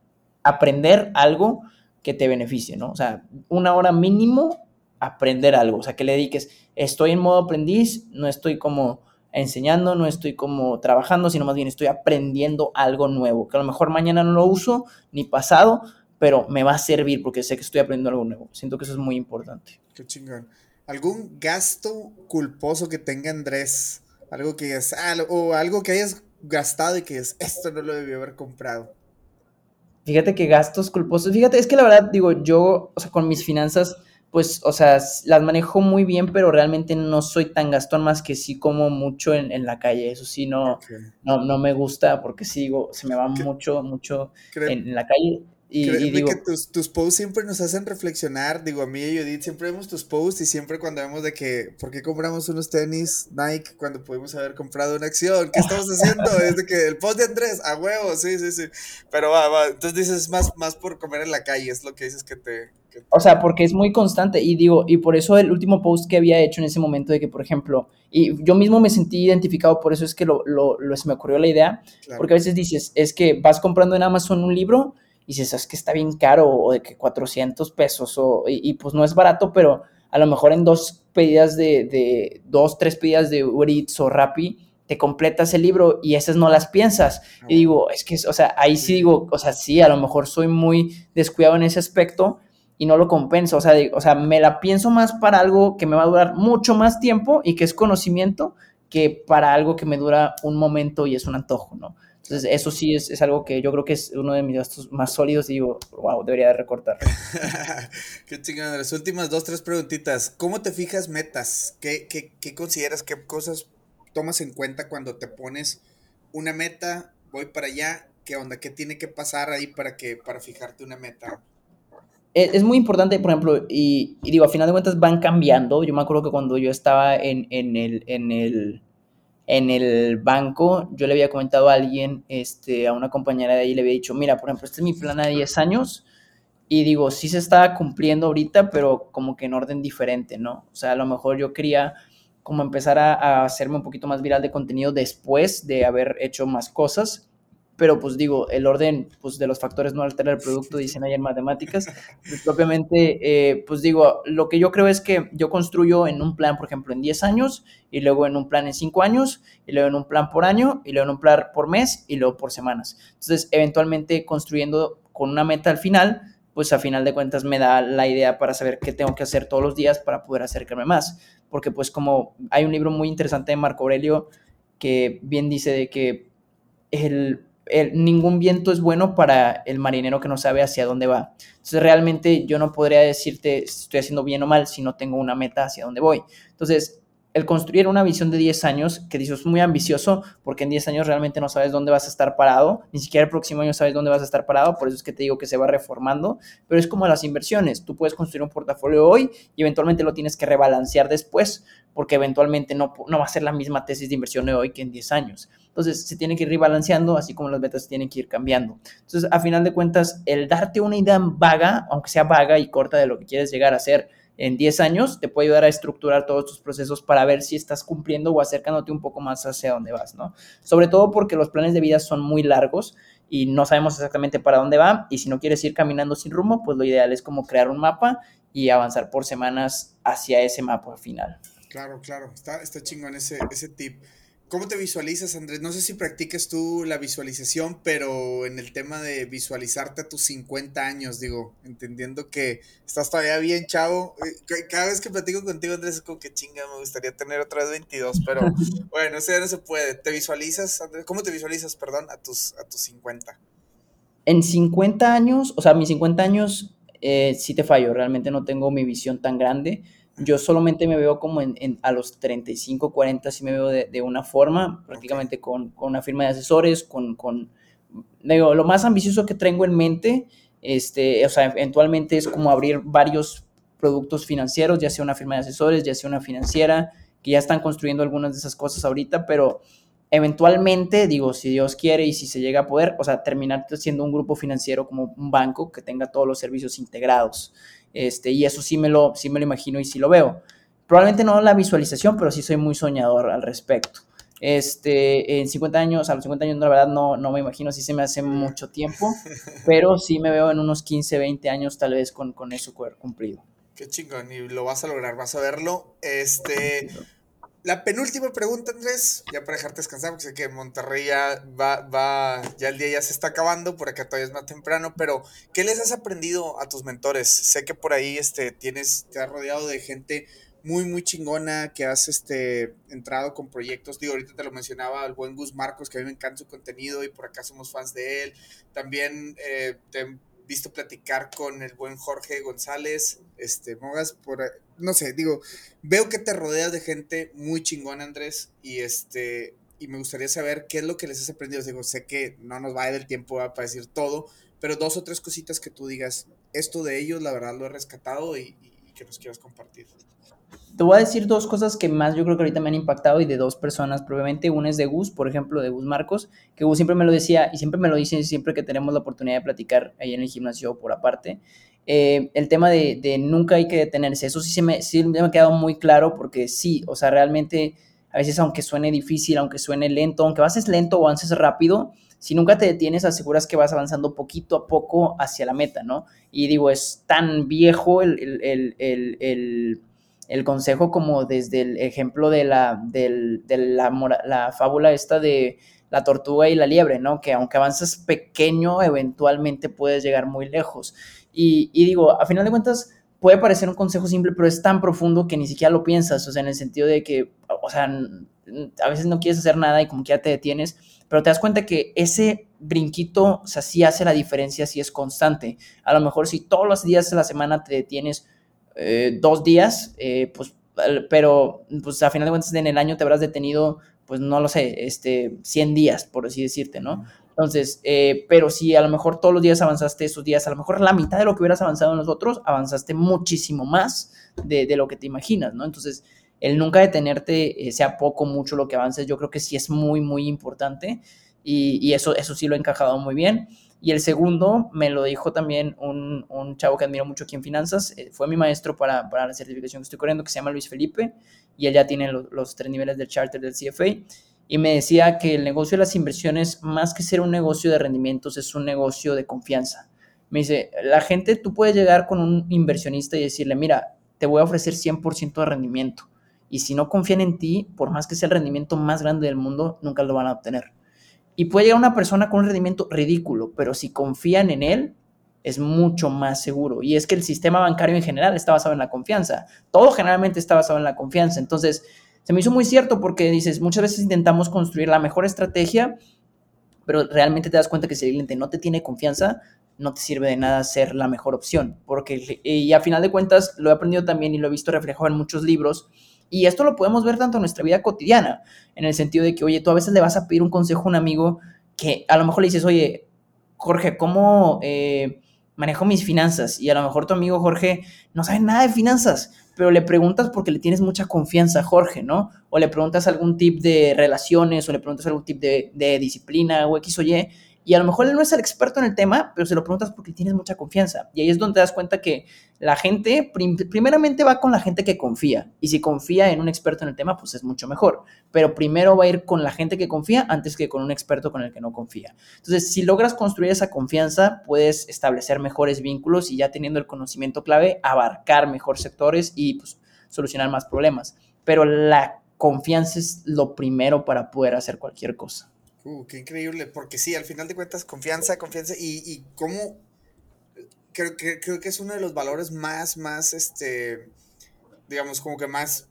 aprender algo que te beneficie, ¿no? O sea, una hora mínimo aprender algo, o sea, que le dediques, estoy en modo aprendiz, no estoy como enseñando, no estoy como trabajando, sino más bien estoy aprendiendo algo nuevo, que a lo mejor mañana no lo uso, ni pasado, pero me va a servir porque sé que estoy aprendiendo algo nuevo. Siento que eso es muy importante. Qué chingón. ¿Algún gasto culposo que tenga Andrés? Algo que es, o algo que hayas gastado y que es, esto no lo debió haber comprado. Fíjate que gastos culposos, fíjate, es que la verdad, digo, yo, o sea, con mis finanzas, pues, o sea, las manejo muy bien, pero realmente no soy tan gastón más que sí como mucho en, la calle. Eso sí, no, no, no, me gusta porque sigo, se me va mucho, mucho en, la calle. Y, digo, que tus, tus, posts siempre nos hacen reflexionar. Digo, a mí y Judith siempre vemos tus posts y siempre cuando vemos de que, ¿por qué compramos unos tenis Nike cuando pudimos haber comprado una acción? ¿Qué estamos haciendo? es de que el post de Andrés, a huevo, sí, sí, sí. Pero va, va. Entonces dices más, más por comer en la calle, es lo que dices que te, O sea, porque es muy constante y digo, y por eso el último post que había hecho en ese momento de que, por ejemplo, y yo mismo me sentí identificado, por eso es que lo, lo, se me ocurrió la idea, porque a veces dices, es que vas comprando en Amazon un libro y dices, es que está bien caro o de que 400 pesos o, y, pues no es barato, pero a lo mejor en dos pedidas de, de dos, tres pedidas de Uber Eats o Rappi, te completas el libro y esas no las piensas. Y digo, es que, o sea, ahí sí digo, o sea, sí, a lo mejor soy muy descuidado en ese aspecto y no lo compenso. O sea, o sea, me la pienso más para algo que me va a durar mucho más tiempo y que es conocimiento que para algo que me dura un momento y es un antojo, ¿no? Entonces, eso sí es, es, algo que yo creo que es uno de mis gastos más sólidos y digo, wow, debería de recortar. qué chingada. Las últimas dos, tres preguntitas. ¿Cómo te fijas metas? ¿Qué, qué, qué consideras? ¿Qué cosas tomas en cuenta cuando te pones una meta? Voy para allá. ¿Qué onda? ¿Qué tiene que pasar ahí para, que, para fijarte una meta? Es, muy importante, por ejemplo, y, y, digo, a final de cuentas van cambiando. Yo me acuerdo que cuando yo estaba en, en el... En el en el banco, yo le había comentado a alguien, este, a una compañera de ahí, le había dicho, mira, por ejemplo, este es mi plan a 10 años, y digo, sí se está cumpliendo ahorita, pero como que en orden diferente, ¿no? O sea, a lo mejor yo quería como empezar a, a hacerme un poquito más viral de contenido después de haber hecho más cosas, pero pues digo, el orden pues, de los factores no altera el producto, dicen ahí en matemáticas. Pues, propiamente, eh, pues digo, lo que yo creo es que yo construyo en un plan, por ejemplo, en 10 años, y luego en un plan en 5 años, y luego en un plan por año, y luego en un plan por mes, y luego por semanas. Entonces, eventualmente construyendo con una meta al final, pues a final de cuentas me da la idea para saber qué tengo que hacer todos los días para poder acercarme más. Porque pues como hay un libro muy interesante de Marco Aurelio que bien dice de que el ningún viento es bueno para el marinero que no sabe hacia dónde va. Entonces realmente yo no podría decirte si estoy haciendo bien o mal si no tengo una meta hacia dónde voy. Entonces, el construir una visión de 10 años, que dices es muy ambicioso, porque en 10 años realmente no sabes dónde vas a estar parado, ni siquiera el próximo año sabes dónde vas a estar parado, por eso es que te digo que se va reformando, pero es como las inversiones, tú puedes construir un portafolio hoy y eventualmente lo tienes que rebalancear después, porque eventualmente no, no va a ser la misma tesis de inversión de hoy que en 10 años. Entonces se tiene que ir rebalanceando, así como las metas tienen que ir cambiando. Entonces, a final de cuentas, el darte una idea vaga, aunque sea vaga y corta de lo que quieres llegar a hacer en 10 años, te puede ayudar a estructurar todos tus procesos para ver si estás cumpliendo o acercándote un poco más hacia dónde vas, ¿no? Sobre todo porque los planes de vida son muy largos y no sabemos exactamente para dónde va y si no quieres ir caminando sin rumbo, pues lo ideal es como crear un mapa y avanzar por semanas hacia ese mapa final. Claro, claro, está, chingón ese tip. ¿Cómo te visualizas, Andrés? No sé si practicas tú la visualización, pero en el tema de visualizarte a tus 50 años, digo, entendiendo que estás todavía bien chavo. Eh, cada vez que platico contigo, Andrés, es como que chinga, me gustaría tener otra vez 22, pero bueno, eso ya no se puede. ¿Te visualizas, Andrés? ¿Cómo te visualizas, perdón, a tus, a tus 50? En 50 años, o sea, mis 50 años, eh, sí te fallo, realmente no tengo mi visión tan grande yo solamente me veo como en, a los 35, 40, sí me veo de, una forma, prácticamente con, una firma de asesores, con, con, digo, lo más ambicioso que tengo en mente, este, o sea, eventualmente es como abrir varios productos financieros, ya sea una firma de asesores, ya sea una financiera, que ya están construyendo algunas de esas cosas ahorita, pero eventualmente, digo, si Dios quiere y si se llega a poder, o sea, terminar siendo un grupo financiero como un banco que tenga todos los servicios integrados. Este, y eso sí me, lo, sí me lo imagino y sí lo veo. Probablemente no la visualización, pero sí soy muy soñador al respecto. Este, en 50 años, a los 50 años, la verdad no, no me imagino, si se me hace mucho tiempo, pero sí me veo en unos 15, 20 años tal vez con, con eso cumplido. Qué chingón, y lo vas a lograr, vas a verlo. Este, la penúltima pregunta, Andrés, ya para dejarte descansar, porque sé que Monterrey ya va, va, ya el día ya se está acabando, por acá todavía es más temprano, pero ¿qué les has aprendido a tus mentores? Sé que por ahí este, tienes, te has rodeado de gente muy, muy chingona, que has este, entrado con proyectos. Digo, ahorita te lo mencionaba el buen Gus Marcos, que a mí me encanta su contenido y por acá somos fans de él. También eh, te visto platicar con el buen Jorge González, este, Mogas, por, no sé, digo, veo que te rodeas de gente muy chingona, Andrés, y este, y me gustaría saber qué es lo que les has aprendido. Digo, sé que no nos va a dar el tiempo para decir todo, pero dos o tres cositas que tú digas, esto de ellos, la verdad, lo he rescatado y, y que nos quieras compartir. Te voy a decir dos cosas que más yo creo que ahorita me han impactado y de dos personas probablemente. Una es de Gus, por ejemplo, de Gus Marcos, que Gus siempre me lo decía y siempre me lo dice siempre que tenemos la oportunidad de platicar ahí en el gimnasio por aparte. Eh, el tema de, de, nunca hay que detenerse, eso sí, se me, sí me ha quedado muy claro porque sí, o sea, realmente a veces aunque suene difícil, aunque suene lento, aunque avances lento o avances rápido, si nunca te detienes, aseguras que vas avanzando poquito a poco hacia la meta, ¿no? Y digo, es tan viejo el, el, el, el el consejo como desde el ejemplo de la, de la, la, fábula esta de la tortuga y la liebre, ¿no? Que aunque avanzas pequeño, eventualmente puedes llegar muy lejos. Y, digo, a final de cuentas, puede parecer un consejo simple, pero es tan profundo que ni siquiera lo piensas, o sea, en el sentido de que, o sea, a veces no quieres hacer nada y como que ya te detienes, pero te das cuenta que ese brinquito, o sea, sí hace la diferencia, sí es constante. A lo mejor si todos los días de la semana te detienes eh, dos días, eh, pues, pero pues a final de cuentas en el año te habrás detenido, pues no lo sé, este, 100 días, por así decirte, ¿no? Entonces, eh, pero si a lo mejor todos los días avanzaste esos días, a lo mejor la mitad de lo que hubieras avanzado en los otros, avanzaste muchísimo más de, de lo que te imaginas, ¿no? Entonces, el nunca detenerte, sea poco, mucho lo que avances, yo creo que sí es muy, muy importante y, y eso, eso sí lo he encajado muy bien. Y el segundo me lo dijo también un, un chavo que admiro mucho aquí en finanzas, eh, fue mi maestro para, para, la certificación que estoy corriendo, que se llama Luis Felipe, y él ya tiene los tres niveles del charter del CFA, y me decía que el negocio de las inversiones, más que ser un negocio de rendimientos, es un negocio de confianza. Me dice, la gente, tú puedes llegar con un inversionista y decirle, mira, te voy a ofrecer 100% de rendimiento, y si no confían en ti, por más que sea el rendimiento más grande del mundo, nunca lo van a obtener. Y puede llegar una persona con un rendimiento ridículo, pero si confían en él, es mucho más seguro. Y es que el sistema bancario en general está basado en la confianza. Todo generalmente está basado en la confianza. Entonces, se me hizo muy cierto porque dices, muchas veces intentamos construir la mejor estrategia, pero realmente te das cuenta que si el cliente no te tiene confianza, no te sirve de nada ser la mejor opción. Porque, y a final de cuentas, lo he aprendido también y lo he visto reflejado en muchos libros, y esto lo podemos ver tanto en nuestra vida cotidiana, en el sentido de que, oye, tú a veces le vas a pedir un consejo a un amigo que a lo mejor le dices, oye, Jorge, ¿cómo eh, manejo mis finanzas? Y a lo mejor tu amigo Jorge no sabe nada de finanzas, pero le preguntas porque le tienes mucha confianza a Jorge, ¿no? O le preguntas algún tip de relaciones, o le preguntas algún tip de, de disciplina, o X o Y, y a lo mejor él no es el experto en el tema, pero se lo preguntas porque tienes mucha confianza. Y ahí es donde te das cuenta que la gente, primeramente va con la gente que confía. Y si confía en un experto en el tema, pues es mucho mejor. Pero primero va a ir con la gente que confía antes que con un experto con el que no confía. Entonces, si logras construir esa confianza, puedes establecer mejores vínculos y ya teniendo el conocimiento clave, abarcar mejor sectores y pues, solucionar más problemas. pero la confianza es lo primero para poder hacer cualquier cosa. Uh, qué increíble, porque sí, al final de cuentas, confianza, confianza, y, y cómo, creo, que creo que es uno de los valores más, más, este, digamos, como que más,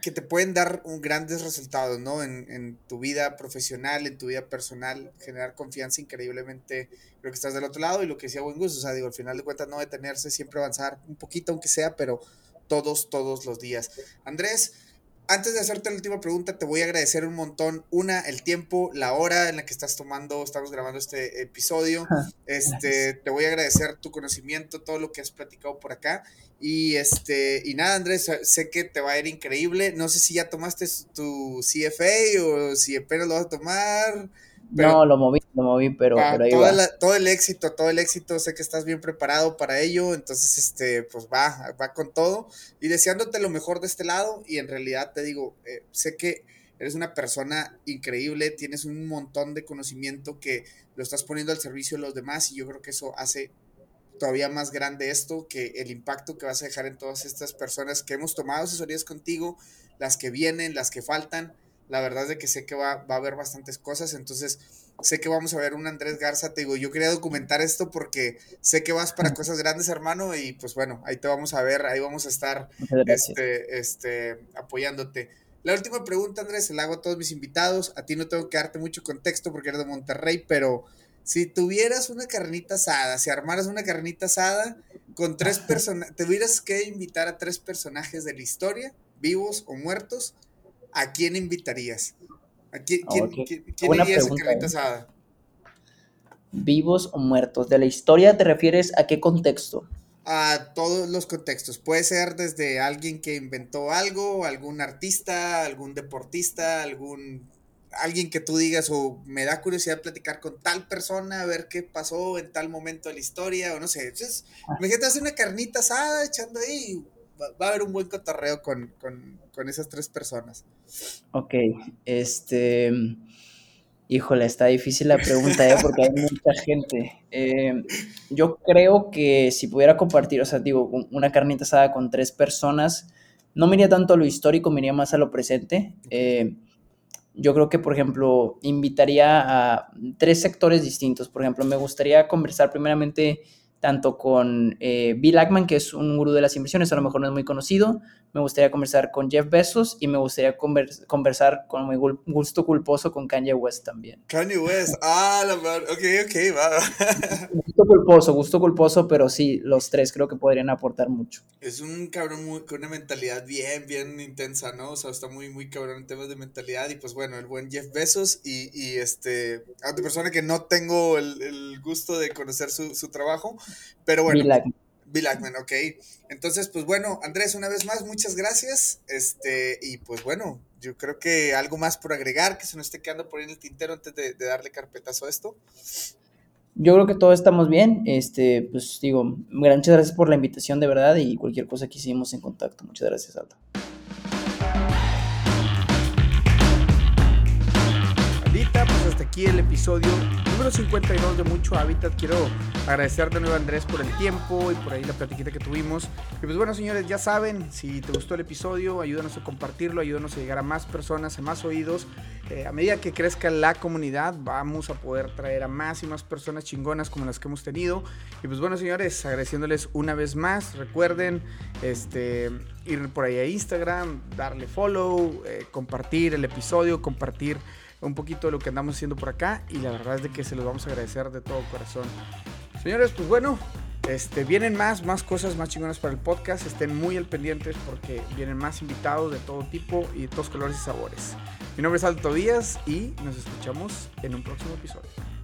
que, te pueden dar un, grandes resultados, ¿no? En, en, tu vida profesional, en tu vida personal, generar confianza increíblemente, creo que estás del otro lado, y lo que decía buen gusto, o sea, digo, al final de cuentas, no detenerse, siempre avanzar un poquito, aunque sea, pero todos, todos los días. Andrés, antes de hacerte la última pregunta, te voy a agradecer un montón. Una, el tiempo, la hora en la que estás tomando, estamos grabando este episodio. Este, te voy a agradecer tu conocimiento, todo lo que has platicado por acá. Y este, y nada, Andrés, sé que te va a ir increíble. No sé si ya tomaste tu CFA o si apenas lo vas a tomar no, lo moví, lo moví, pero, todo, el éxito, todo el éxito, sé que estás bien preparado para ello, entonces, este, pues va, va con todo. Y deseándote lo mejor de este lado y en realidad te digo, eh, sé que eres una persona increíble, tienes un montón de conocimiento que lo estás poniendo al servicio de los demás y yo creo que eso hace todavía más grande esto, que el impacto que vas a dejar en todas estas personas que hemos tomado asesorías contigo, las que vienen, las que faltan la verdad es de que sé que va, va, a haber bastantes cosas, entonces sé que vamos a ver un Andrés Garza, te digo, yo quería documentar esto porque sé que vas para cosas grandes, hermano, y pues bueno, ahí te vamos a ver, ahí vamos a estar este, este, apoyándote. La última pregunta, Andrés, se la hago a todos mis invitados, a ti no tengo que darte mucho contexto porque eres de Monterrey, pero si tuvieras una carnita asada, si armaras una carnita asada con tres personajes, tuvieras que invitar a tres personajes de la historia, vivos o muertos, ¿a quién invitarías? ¿A quién, irías a carnita asada? ¿Vivos o muertos? ¿De la historia te refieres a qué contexto? A todos los contextos. Puede ser desde alguien que inventó algo, algún artista, algún deportista, algún alguien que tú digas o me da curiosidad platicar con tal persona, a ver qué pasó en tal momento de la historia, o no sé. Entonces, ah. imagínate hacer una carnita asada echando ahí, va, a haber un buen cotorreo con, esas tres personas. Ok, este... Híjole, está difícil la pregunta, ¿eh? porque hay mucha gente. Eh, yo creo que si pudiera compartir, o sea, digo, una carnita asada con tres personas, no me iría tanto a lo histórico, me iría más a lo presente. Eh, yo creo que, por ejemplo, invitaría a tres sectores distintos. Por ejemplo, me gustaría conversar primeramente tanto con eh, Bill Ackman, que es un gurú de las inversiones, a lo mejor no es muy conocido. Me gustaría conversar con Jeff Bezos y me gustaría conversar con mi gusto culposo con Kanye West también. Kanye West, ah, la verdad, ok, ok, va. gusto culposo, gusto culposo, pero sí, los tres creo que podrían aportar mucho. Es un cabrón muy, con una mentalidad bien, bien intensa, ¿no? O sea, está muy, muy cabrón en temas de mentalidad y pues bueno, el buen Jeff Bezos y, y este, otra persona que no tengo el, el gusto de conocer su, su trabajo, pero bueno. Bill Ackman. ok. Entonces, pues bueno, Andrés, una vez más, muchas gracias. Este, y pues bueno, yo creo que algo más por agregar, que se nos esté quedando por ahí en el tintero antes de, darle carpetazo a esto. Yo creo que todos estamos bien. Este, pues digo, muchas gracias por la invitación de verdad y cualquier cosa que hicimos en contacto. Muchas gracias, Aldo. pues aquí el episodio número 52 de Mucho Hábitat. Quiero agradecer de nuevo a Andrés por el tiempo y por ahí la platiquita que tuvimos. Y pues bueno, señores, ya saben, si te gustó el episodio, ayúdanos a compartirlo, ayúdanos a llegar a más personas, a más oídos. Eh, a medida que crezca la comunidad, vamos a poder traer a más y más personas chingonas como las que hemos tenido. Y pues bueno, señores, agradeciéndoles una vez más, recuerden este, ir por ahí a Instagram, darle follow, eh, compartir el episodio, compartir un poquito de lo que andamos haciendo por acá y la verdad es de que se los vamos a agradecer de todo corazón. Señores, pues bueno, este, vienen más, más cosas más chingonas para el podcast. Estén muy al pendientes porque vienen más invitados de todo tipo y de todos colores y sabores. Mi nombre es Alto Díaz y nos escuchamos en un próximo episodio.